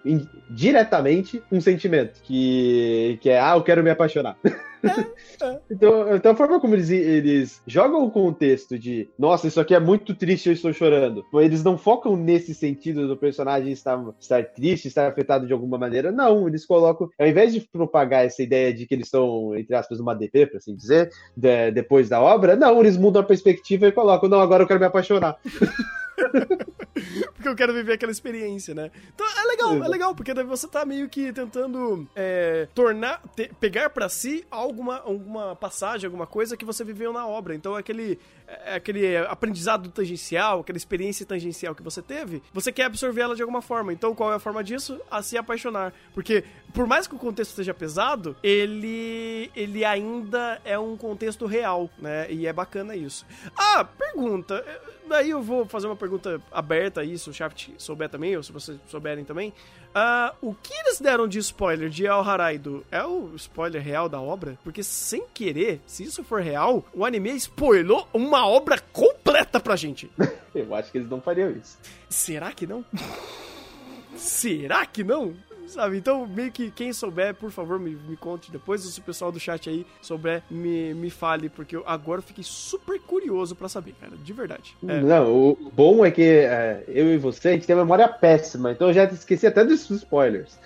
diretamente um sentimento que, que é ah, eu quero me apaixonar. então, então a forma como eles, eles jogam o contexto de nossa, isso aqui é muito triste, eu estou chorando. Eles não focam nesse sentido do personagem estar, estar triste, estar afetado de alguma maneira. Não, eles colocam, ao invés de propagar essa ideia de que eles estão, entre aspas, numa DP, por assim dizer, de- depois da obra, não, eles mudam a perspectiva e colocam, não, agora eu quero me apaixonar. Porque eu quero viver aquela experiência, né? Então é legal, é legal, porque daí você tá meio que tentando é, tornar, te- pegar pra si alguma, alguma passagem, alguma coisa que você viveu na obra. Então é aquele, é aquele aprendizado tangencial, aquela experiência tangencial que você teve, você quer absorver ela de alguma forma. Então qual é a forma disso? A se apaixonar. Porque por mais que o contexto seja pesado, ele, ele ainda é um contexto real, né? E é bacana isso. Ah, pergunta. Daí eu vou fazer uma pergunta aberta aí, se o chat souber também, ou se vocês souberem também. Ah, o que eles deram de spoiler de El Haraido é o spoiler real da obra? Porque sem querer, se isso for real, o anime spoilou uma obra completa pra gente. Eu acho que eles não fariam isso. Será que não? Será que não? Sabe, então meio que quem souber, por favor, me, me conte depois. Se o pessoal do chat aí souber, me, me fale, porque eu agora fiquei super curioso pra saber, cara, de verdade. É, Não, o bom é que é, eu e você, a gente tem memória péssima, então eu já esqueci até dos spoilers.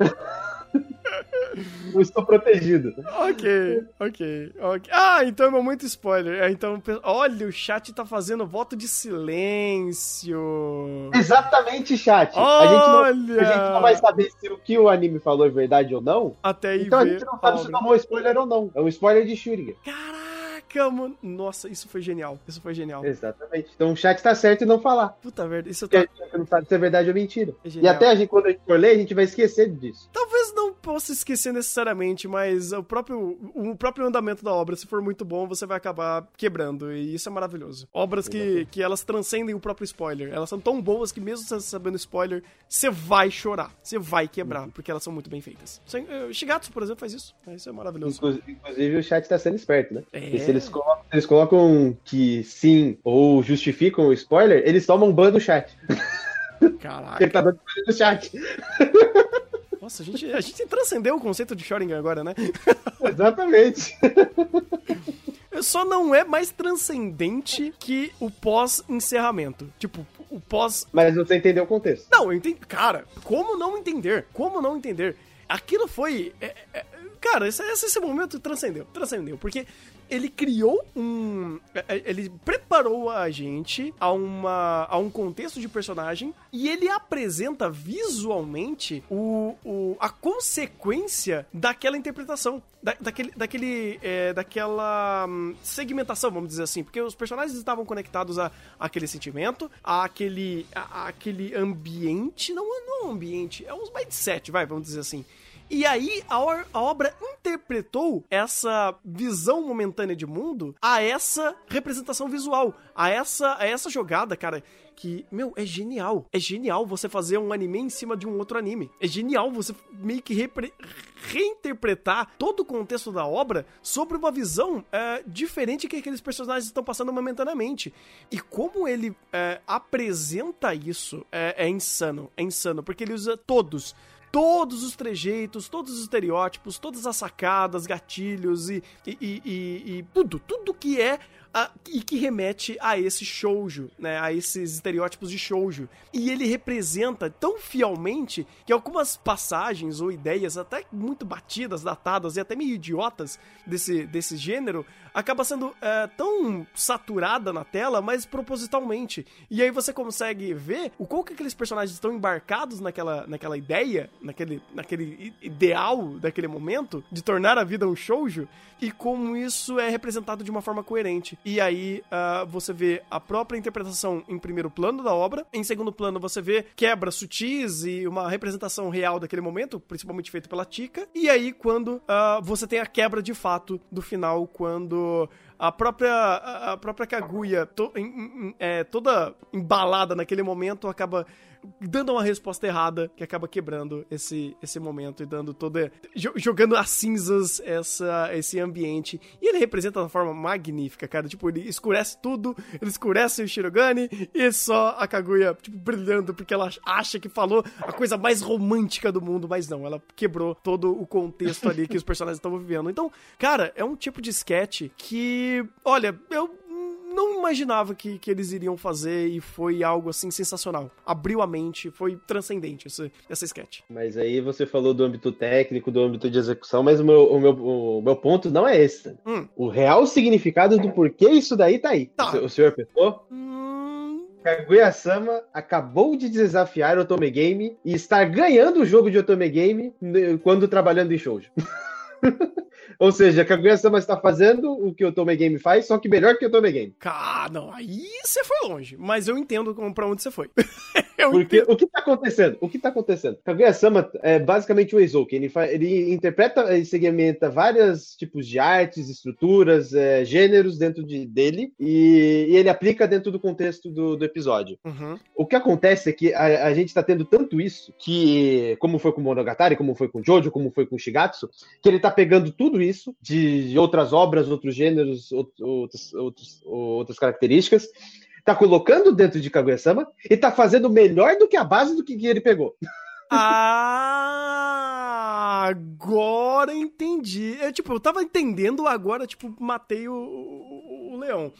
eu estou protegido. ok, ok, ok. Ah, então é muito spoiler. É, Então, olha, o chat tá fazendo voto de silêncio. Exatamente, chat. A gente, não, Olha! a gente não vai saber se o que o anime falou é verdade ou não. Até aí Então a gente não sabe se tomou spoiler ou não. É um spoiler de Shuriken. Caraca, mano. Nossa, isso foi genial. Isso foi genial. Exatamente. Então o chat tá certo em não falar. Puta merda, isso Porque a tá. gente não sabe se é verdade ou mentira. É E até a gente, quando a gente for ler, a gente vai esquecer disso. Talvez não possa esquecer necessariamente, mas o próprio, o próprio andamento da obra, se for muito bom, você vai acabar quebrando. E isso é maravilhoso. Obras que, que elas transcendem o próprio spoiler. Elas são tão boas que, mesmo você sabendo spoiler, você vai chorar. Você vai quebrar, porque elas são muito bem feitas. Eh, Shigatsu, por exemplo, faz isso. Isso é maravilhoso. Inclu- Inclusive, o chat tá sendo esperto, né? É. E se eles colocam, eles colocam que sim ou justificam o spoiler, eles tomam ban do chat. Caraca. ele tá dando spoiler do chat. Nossa, a gente, a gente transcendeu o conceito de Shoringen agora, né? Exatamente. Só não é mais transcendente que o pós-encerramento. Tipo, o pós Mas você entendeu o contexto. Não, eu entendi. Cara, como não entender? Como não entender? Aquilo foi. é- é- cara, esse, esse momento transcendeu. Transcendeu. Porque ele criou um. é- é- Ele preparou a gente a, uma, a um contexto de personagem e ele apresenta visualmente o, o, a consequência daquela interpretação. Da, daquele. daquele é, daquela hum, segmentação, vamos dizer assim. Porque os personagens estavam conectados a, àquele sentimento, àquele, a, àquele ambiente. Não, não é um ambiente, é uns mindset, vai, vamos dizer assim. E aí a, a obra interpretou essa visão momentânea de mundo a essa representação visual, a essa, a essa jogada, cara. Que, meu, é genial. É genial você fazer um anime em cima de um outro anime. É genial você meio que repre- reinterpretar todo o contexto da obra sobre uma visão é, diferente que aqueles personagens estão passando momentaneamente. E como ele é, apresenta isso é, é insano. É insano, porque ele usa todos todos os trejeitos, todos os estereótipos, todas as sacadas, gatilhos e, e, e- e- tudo, tudo que é a- e que remete a esse shoujo, né? A esses estereótipos de shoujo. E ele representa tão fielmente que algumas passagens ou ideias até muito batidas, datadas e até meio idiotas desse, desse gênero acaba sendo é, tão saturada na tela, mas propositalmente. E aí você consegue ver o qual que aqueles personagens estão embarcados naquela, naquela ideia, naquele, naquele ideal daquele momento de tornar a vida um shoujo e como isso é representado de uma forma coerente. E aí ah, você vê a própria interpretação em primeiro plano da obra, em segundo plano você vê quebras sutis e uma representação real daquele momento, principalmente feito pela Tika. E aí quando ah, você tem a quebra de fato do final, quando a própria, a própria Kaguya, to- em- em- é, toda embalada naquele momento, acaba dando uma resposta errada que acaba quebrando esse, esse momento e dando toda. jo- jogando às cinzas essa, esse ambiente. E ele representa de uma forma magnífica, cara. Tipo, ele escurece tudo, ele escurece o Shirogane e só a Kaguya, tipo, brilhando porque ela acha que falou a coisa mais romântica do mundo, mas não, ela quebrou todo o contexto ali que os personagens estavam vivendo. Então, cara, é um tipo de sketch que, olha, eu não imaginava que, que eles iriam fazer e foi algo assim sensacional. Abriu a mente, foi transcendente esse, essa sketch. Mas aí você falou do âmbito técnico, do âmbito de execução, mas o meu, o meu, o meu ponto não é esse. Hum. O real significado do porquê isso daí tá aí. Tá. O, se- o senhor pensou? Hum, Kaguya-sama acabou de desafiar o Otome Game e estar ganhando o jogo de Otome Game né, quando trabalhando em shoujo. Ou seja, Kaguya-sama está fazendo o que o Otome Game faz, só que melhor que o Otome Game. Cara, não, aí você foi longe. Mas eu entendo pra onde você foi. eu Porque entendo. o que tá acontecendo? O que tá acontecendo? Kaguya-sama é basicamente o Eizouken. Ele, ele interpreta e segmenta vários tipos de artes, estruturas, é, gêneros dentro de- dele e, e ele aplica dentro do contexto do, do episódio. Uhum. O que acontece é que a, a gente tá tendo tanto isso que, como foi com o Monogatari, como foi com o Jojo, como foi com o Shigatsu, que ele tá pegando tudo isso de outras obras, outros gêneros, out- outros, outros, outras características, tá colocando dentro de Kaguya-sama e tá fazendo melhor do que a base do que, ele pegou. Ah, agora entendi. Eu, tipo, eu tava entendendo, agora, tipo, matei o, o, o leão.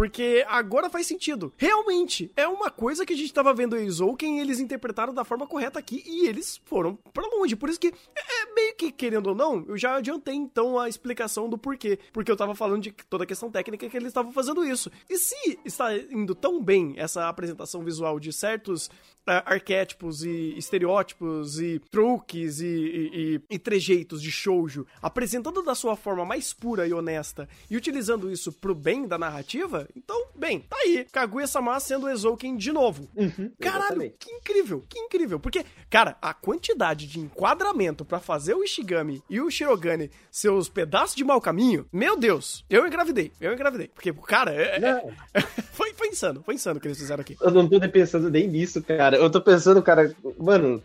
Porque agora faz sentido. Realmente, é uma coisa que a gente tava vendo em Zouken e eles interpretaram da forma correta aqui e eles foram pra longe. Por isso que, é é meio que, querendo ou não, eu já adiantei então a explicação do porquê. Porque eu tava falando de toda a questão técnica que eles estavam fazendo isso. E se está indo tão bem essa apresentação visual de certos ah, arquétipos e estereótipos e truques e, e, e- e trejeitos de shoujo, apresentando da sua forma mais pura e honesta e utilizando isso pro bem da narrativa, então, bem, tá aí. Kaguya-sama sendo o Ezouken de novo. Caralho, exatamente. que incrível, que incrível. Porque, cara, a quantidade de enquadramento pra fazer o Ishigami e o Shirogane seus pedaços de mau caminho, meu Deus, eu engravidei, eu engravidei. Porque, cara, é- é- foi, foi insano, foi insano o que eles fizeram aqui. eu não tô nem pensando nem nisso, cara. Eu tô pensando, cara, mano.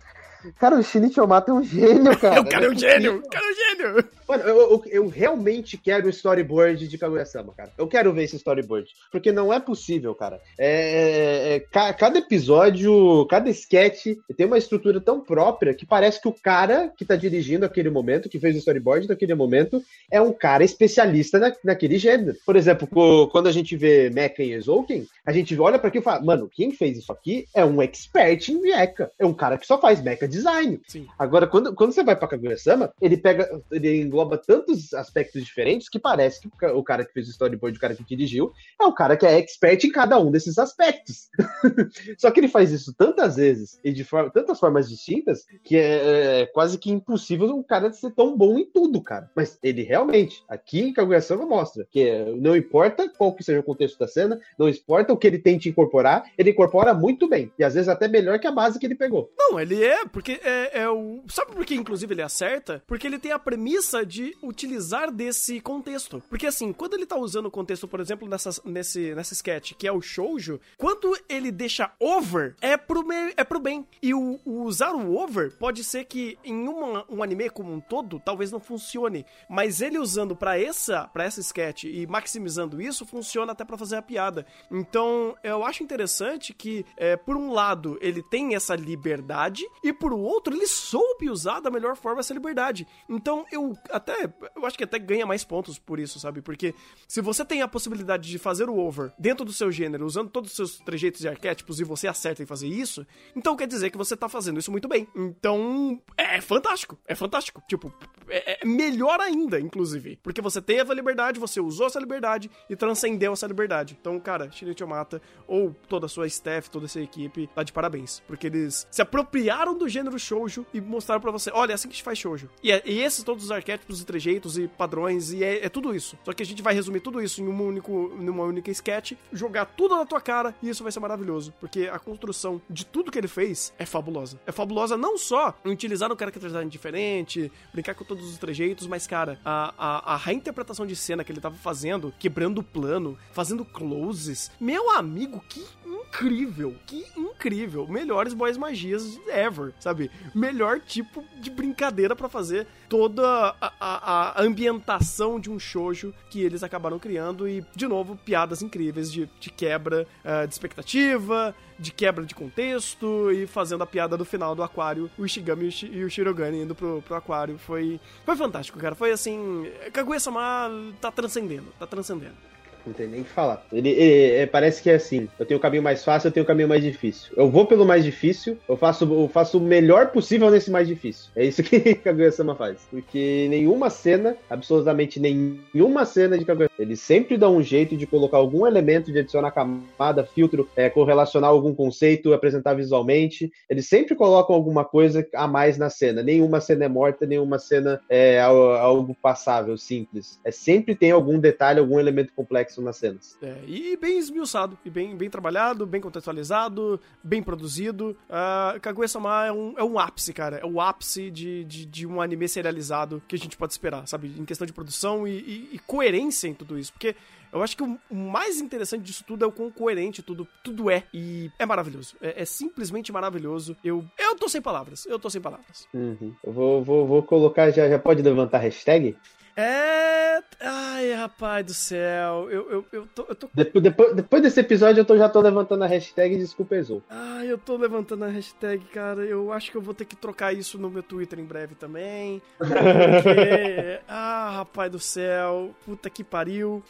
Cara, o Shinichi Omata é um gênio, cara. o cara é um gênio, o cara é um gênio. Mano, eu, eu, eu realmente quero o storyboard de Kaguya-sama, cara. Eu quero ver esse storyboard. Porque não é possível, cara. É, é, ca- cada episódio, cada sketch tem uma estrutura tão própria que parece que o cara que tá dirigindo aquele momento, que fez o storyboard daquele momento, é um cara especialista na, naquele gênero. Por exemplo, co- quando a gente vê Mecha e Ezouken, a gente olha pra aqui e fala, mano, quem fez isso aqui é um expert em Mecha. É um cara que só faz Mecha design. Sim. Agora, quando, quando você vai pra Kaguya-sama, ele pega, ele engloba tantos aspectos diferentes que parece que o ca- o cara que fez o storyboard, o cara que dirigiu, é o cara que é expert em cada um desses aspectos. Só que ele faz isso tantas vezes e de forma- tantas formas distintas que é, é quase que impossível um cara ser tão bom em tudo, cara. Mas ele realmente, aqui em Kaguya-sama mostra que é, não importa qual que seja o contexto da cena, não importa o que ele tente incorporar, ele incorpora muito bem. E às vezes até melhor que a base que ele pegou. Não, ele é, porque é, é o. Sabe por que, inclusive, ele acerta? Porque ele tem a premissa de utilizar desse contexto. Porque, assim, quando ele tá usando o contexto, por exemplo, nessa, nesse, nessa sketch, que é o shoujo, quando ele deixa over, é pro, me, é pro bem. E o, o usar o over pode ser que em uma- um anime como um todo, talvez não funcione. Mas ele usando pra essa, pra essa sketch e maximizando isso, funciona até pra fazer a piada. Então, eu acho interessante que, é, por um lado, ele tem essa liberdade, e por por outro, ele soube usar da melhor forma essa liberdade. Então eu até, eu acho que até ganha mais pontos por isso, sabe? Porque se você tem a possibilidade de fazer o over dentro do seu gênero, usando todos os seus trejeitos e arquétipos, e você acerta em fazer isso, então quer dizer que você tá fazendo isso muito bem. Então, é fantástico, é fantástico. Tipo, é, é melhor ainda, inclusive. Porque você teve a liberdade, você usou essa liberdade e transcendeu essa liberdade. Então, cara, Shinichi Mata, ou toda a sua staff, toda essa equipe, tá de parabéns. Porque eles se apropriaram do gênero shoujo e mostraram para você, olha, é assim que a gente faz shoujo. E, é, e esses todos os arquétipos e trejeitos e padrões, e é, é, tudo isso. Só que a gente vai resumir tudo isso em um único, numa única sketch, jogar tudo na tua cara, e isso vai ser maravilhoso. Porque a construção de tudo que ele fez é fabulosa. É fabulosa não só em utilizar um character design diferente, brincar com todos os trejeitos, mas, cara, a, a, a reinterpretação de cena que ele tava fazendo, quebrando o plano, fazendo closes. Meu amigo, que incrível! Que incrível! Melhores boys magias ever, sabe? Melhor tipo de brincadeira para fazer toda a, a, a, ambientação de um shoujo que eles acabaram criando e, de novo, piadas incríveis de, de quebra uh, de expectativa, de quebra de contexto e fazendo a piada do final do aquário, o Ishigami e o Shirogane indo pro, pro aquário. Foi, foi fantástico, cara. Foi assim. Kaguya-sama tá transcendendo, tá transcendendo. Não tem nem o que falar. Ele, ele, é, parece que é assim: eu tenho o caminho mais fácil, eu tenho o caminho mais difícil. Eu vou pelo mais difícil, eu faço, eu faço o melhor possível nesse mais difícil. É isso que Kaguya-sama faz. Porque nenhuma cena, absolutamente nenhuma cena de Kaguya ele sempre dá um jeito de colocar algum elemento, de adicionar camada, filtro, é, correlacionar algum conceito, apresentar visualmente. Eles sempre colocam alguma coisa a mais na cena. Nenhuma cena é morta, nenhuma cena é algo passável, simples. É sempre tem algum detalhe, algum elemento complexo complexo nas cenas. É, e bem esmiuçado, e bem, bem trabalhado, bem contextualizado, bem produzido. Uh, Kaguya-sama é um, é um ápice, cara. É o ápice de, de, de, um anime serializado que a gente pode esperar, sabe? Em questão de produção e, e, e coerência em tudo isso. Porque eu acho que o, mais interessante disso tudo é o quão coerente tudo, tudo é. E é maravilhoso. É, é simplesmente maravilhoso. Eu, eu tô sem palavras. Eu tô sem palavras. Uhum. Eu vou, vou, vou colocar, já, já pode levantar a hashtag? É. Ai, rapaz do céu. Eu, eu, eu tô. Eu tô... Depois, depois, depois desse episódio eu tô, já tô levantando a hashtag Desculpa Exou. Ai, eu tô levantando a hashtag, cara. Eu acho que eu vou ter que trocar isso no meu Twitter em breve também. Porque. ah, rapaz do céu. Puta que pariu.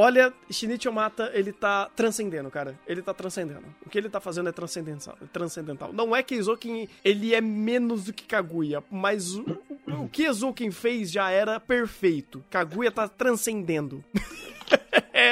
Olha, Shinichi Omata, ele tá transcendendo, cara. Ele tá transcendendo. O que ele tá fazendo é transcendental. transcendental. Não é que Eizouken, ele é menos do que Kaguya, mas o, o que Eizouken fez já era perfeito. Kaguya tá transcendendo.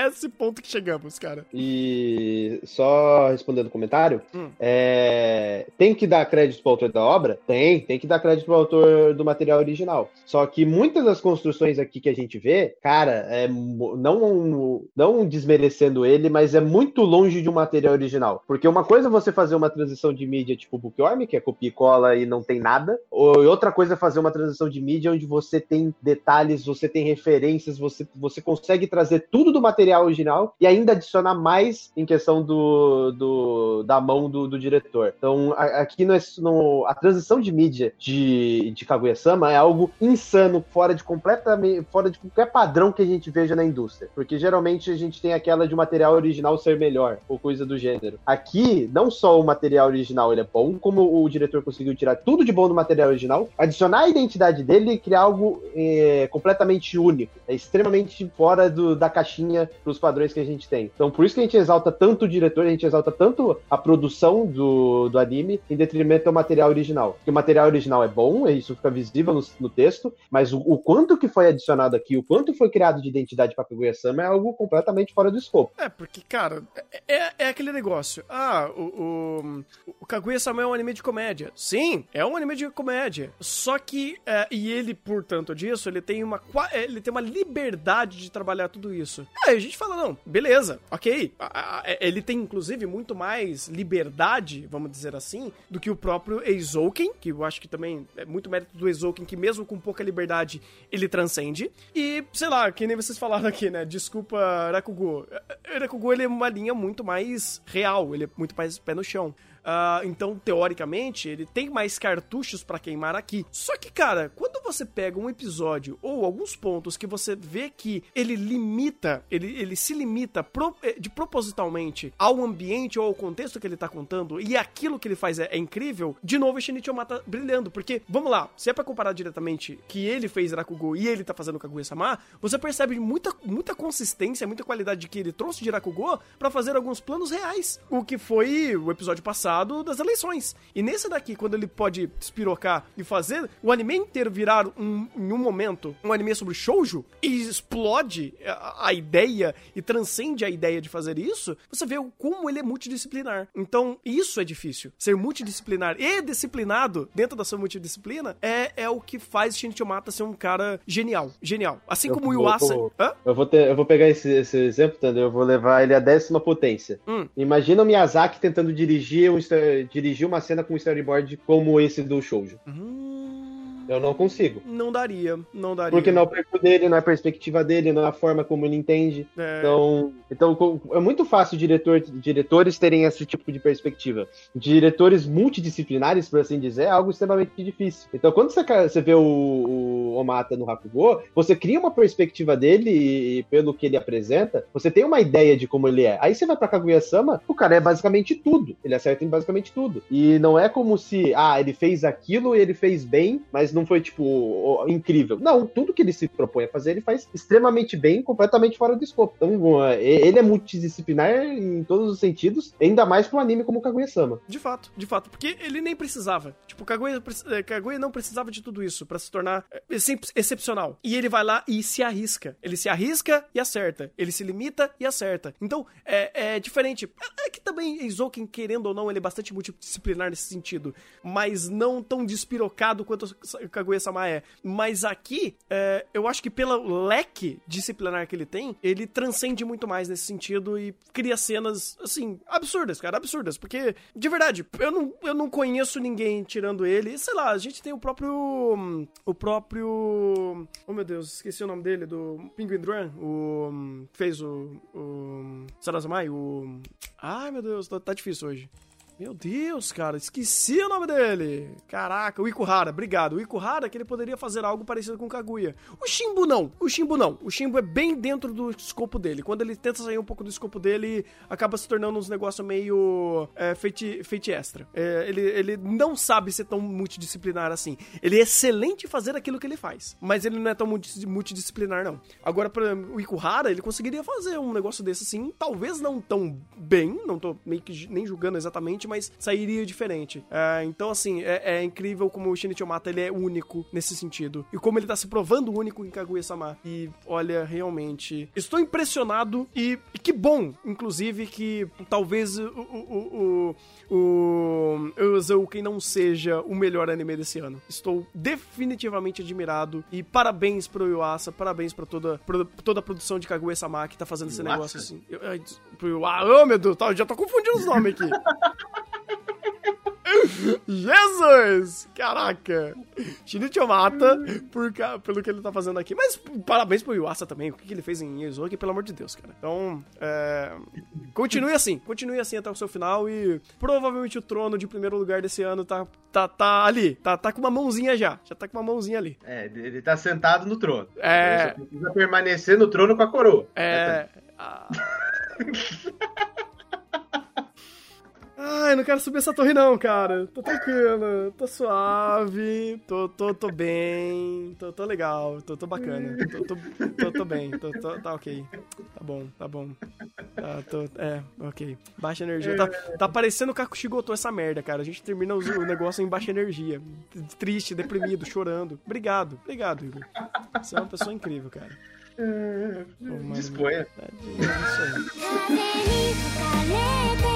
é esse ponto que chegamos, cara. E só respondendo o comentário, hum. é... tem que dar crédito pro autor da obra? Tem, tem que dar crédito pro autor do material original. Só que muitas das construções aqui que a gente vê, cara, é não, não desmerecendo ele, mas é muito longe de um material original. Porque uma coisa é você fazer uma transição de mídia tipo Bookworm, que é copia e cola e não tem nada, ou outra coisa é fazer uma transição de mídia onde você tem detalhes, você tem referências, você, você consegue trazer tudo do material original e ainda adicionar mais em questão do, do da mão do, do diretor. Então, a, aqui no, no, a transição de mídia de, de Kaguya-sama é algo insano, fora de completamente fora de qualquer padrão que a gente veja na indústria. Porque geralmente a gente tem aquela de material original ser melhor, ou coisa do gênero. Aqui, não só o material original ele é bom, como o diretor conseguiu tirar tudo de bom do material original, adicionar a identidade dele e criar algo é, completamente único. É extremamente fora do, da caixinha para os padrões que a gente tem. Então, por isso que a gente exalta tanto o diretor, a gente exalta tanto a produção do, do anime, em detrimento do material original. Porque o material original é bom, isso fica visível no, no texto, mas o, o, quanto que foi adicionado aqui, o quanto foi criado de identidade para Kaguya-sama é algo completamente fora do escopo. É, porque, cara, é, é, é aquele negócio. Ah, o, o, o Kaguya-sama é um anime de comédia. Sim, é um anime de comédia. Só que, é, e ele, por tanto disso, ele tem uma, ele tem uma liberdade de trabalhar tudo isso. Aí a gente fala, não, beleza, ok. Ele tem, inclusive, muito mais liberdade, vamos dizer assim, do que o próprio Eizouken, que eu acho que também é muito mérito do Eizouken, que mesmo com pouca liberdade, ele transcende. E, sei lá, que nem vocês falaram aqui, né? Desculpa, Rakugo. Rakugo, ele é uma linha muito mais real, ele é muito mais pé no chão. Uh, então, teoricamente, ele tem mais cartuchos para queimar aqui. Só que, cara, quando você pega um episódio ou alguns pontos que você vê que ele limita, ele, ele se limita pro, eh, de propositalmente ao ambiente ou ao contexto que ele tá contando e aquilo que ele faz é, é incrível, de novo Shinichi Omata brilhando. Porque, vamos lá, se é pra comparar diretamente que ele fez Rakugo e ele tá fazendo Kaguya-sama, você percebe muita, muita consistência, muita qualidade de que ele trouxe de Rakugo pra fazer alguns planos reais. O que foi o episódio passado das eleições. E nesse daqui, quando ele pode despirocar e fazer o anime inteiro virar um, em um momento um anime sobre shoujo e explode a, a ideia e transcende a ideia de fazer isso, você vê como ele é multidisciplinar. Então, isso é difícil. Ser multidisciplinar e disciplinado dentro da sua multidisciplina é, é o que faz Shinichi Mata ser um cara genial. Genial. Assim Eu como o Yuasa. vou-? Eu vou, ter, eu vou pegar esse, esse exemplo, Thunder, eu vou levar ele à décima potência. Hum. Imagina o Miyazaki tentando dirigir, um, dirigir uma cena com storyboard como esse do Shoujo. Hum, Eu não consigo. não daria. Não daria. Porque não é o perfil dele, não é a perspectiva dele, não é a forma como ele entende. É, Então, então é muito fácil diretor, diretores terem esse tipo de perspectiva. Diretores multidisciplinares, por assim dizer, é algo extremamente difícil. Então, quando você, você vê o, o Omata no Hakugo, você cria uma perspectiva dele e, e pelo que ele apresenta, você tem uma ideia de como ele é. Aí você vai pra Kaguya-sama, o cara é basicamente tudo. Ele acerta em basicamente tudo. E não é como se, ah, ele fez aquilo e ele fez bem, mas não foi, tipo, incrível. Não, tudo que ele se propõe a fazer, ele faz extremamente bem, completamente fora do escopo. Então, é, ele é multidisciplinar em todos os sentidos, ainda mais pra um anime como Kaguya-sama. De fato, de fato. Porque ele nem precisava. Tipo, Kaguya, eh, Kaguya não precisava de tudo isso pra se tornar excep- excepcional. E ele vai lá e se arrisca. Ele se arrisca e acerta. Ele se limita e acerta. Então, é, é diferente. É, é que também Eizouken, querendo ou não, ele é bastante multidisciplinar nesse sentido. Mas não tão despirocado quanto Kaguya-sama é. Mas aqui, é, eu acho que pelo leque disciplinar que ele tem, ele transcende muito mais nesse sentido e cria cenas, assim, absurdas, cara, absurdas. Porque, de verdade, eu não, eu não conheço ninguém tirando ele. Sei lá, a gente tem o próprio. O próprio. Oh meu Deus, esqueci o nome dele, do Penguin Drum, o. fez o. O. Sarazamai, o. Ai meu Deus, tá, tá difícil hoje. Meu Deus, cara, esqueci o nome dele. Caraca, o Ikuhara, obrigado. O Ikuhara que ele poderia fazer algo parecido com o Kaguya. O Shimbu não, o Shimbu não. O Shimbu é bem dentro do escopo dele. Quando ele tenta sair um pouco do escopo dele, acaba se tornando uns negócios meio é, feiti, feiti extra. É, ele, ele não sabe ser tão multidisciplinar assim. Ele é excelente em fazer aquilo que ele faz, mas ele não é tão multi- multidisciplinar, não. Agora, exemplo, o Ikuhara, ele conseguiria fazer um negócio desse assim, talvez não tão bem, não tô meio que nem julgando exatamente, mas sairia diferente. É, então, assim, é, é incrível como o Shinichi Omata, ele é único nesse sentido. E como ele tá se provando único em Kaguya-sama. E, olha, realmente, estou impressionado e, e que bom, inclusive, que talvez o, o, o, o, o não seja o melhor anime desse ano. Estou definitivamente admirado e parabéns pro Yuasa, parabéns pra toda, pro- toda a produção de Kaguya-sama que tá fazendo esse Yuasa? negócio assim. Eu, des- pro Yuasa, oh meu Deus, tá, já tô confundindo os nomes aqui. Jesus! Caraca! Shinichi Omata, por, pelo que ele tá fazendo aqui. Mas parabéns pro Yuasa também, o que que ele fez em Yuzoki, pelo amor de Deus, cara. Então, é, continue assim, continue assim até o seu final e provavelmente o trono de primeiro lugar desse ano tá, tá, tá ali, tá, tá com uma mãozinha já, já tá com uma mãozinha ali. É, ele tá sentado no trono. É. Ele precisa permanecer no trono com a coroa. É. ah. Ai, não quero subir essa torre não, cara. Tô tranquilo, tô suave, tô, tô, tô bem, tô, tô legal, tô, tô bacana, tô, tô, tô, tô bem, tô, tô, tá ok. Tá bom, tá bom. Tá, tô, é, ok. Baixa energia. Tá, tá parecendo o Kakushigoto essa merda, cara. A gente termina o, negócio em baixa energia. Triste, deprimido, chorando. Obrigado, obrigado, Igor. Você é uma pessoa incrível, cara. É, É, é isso aí.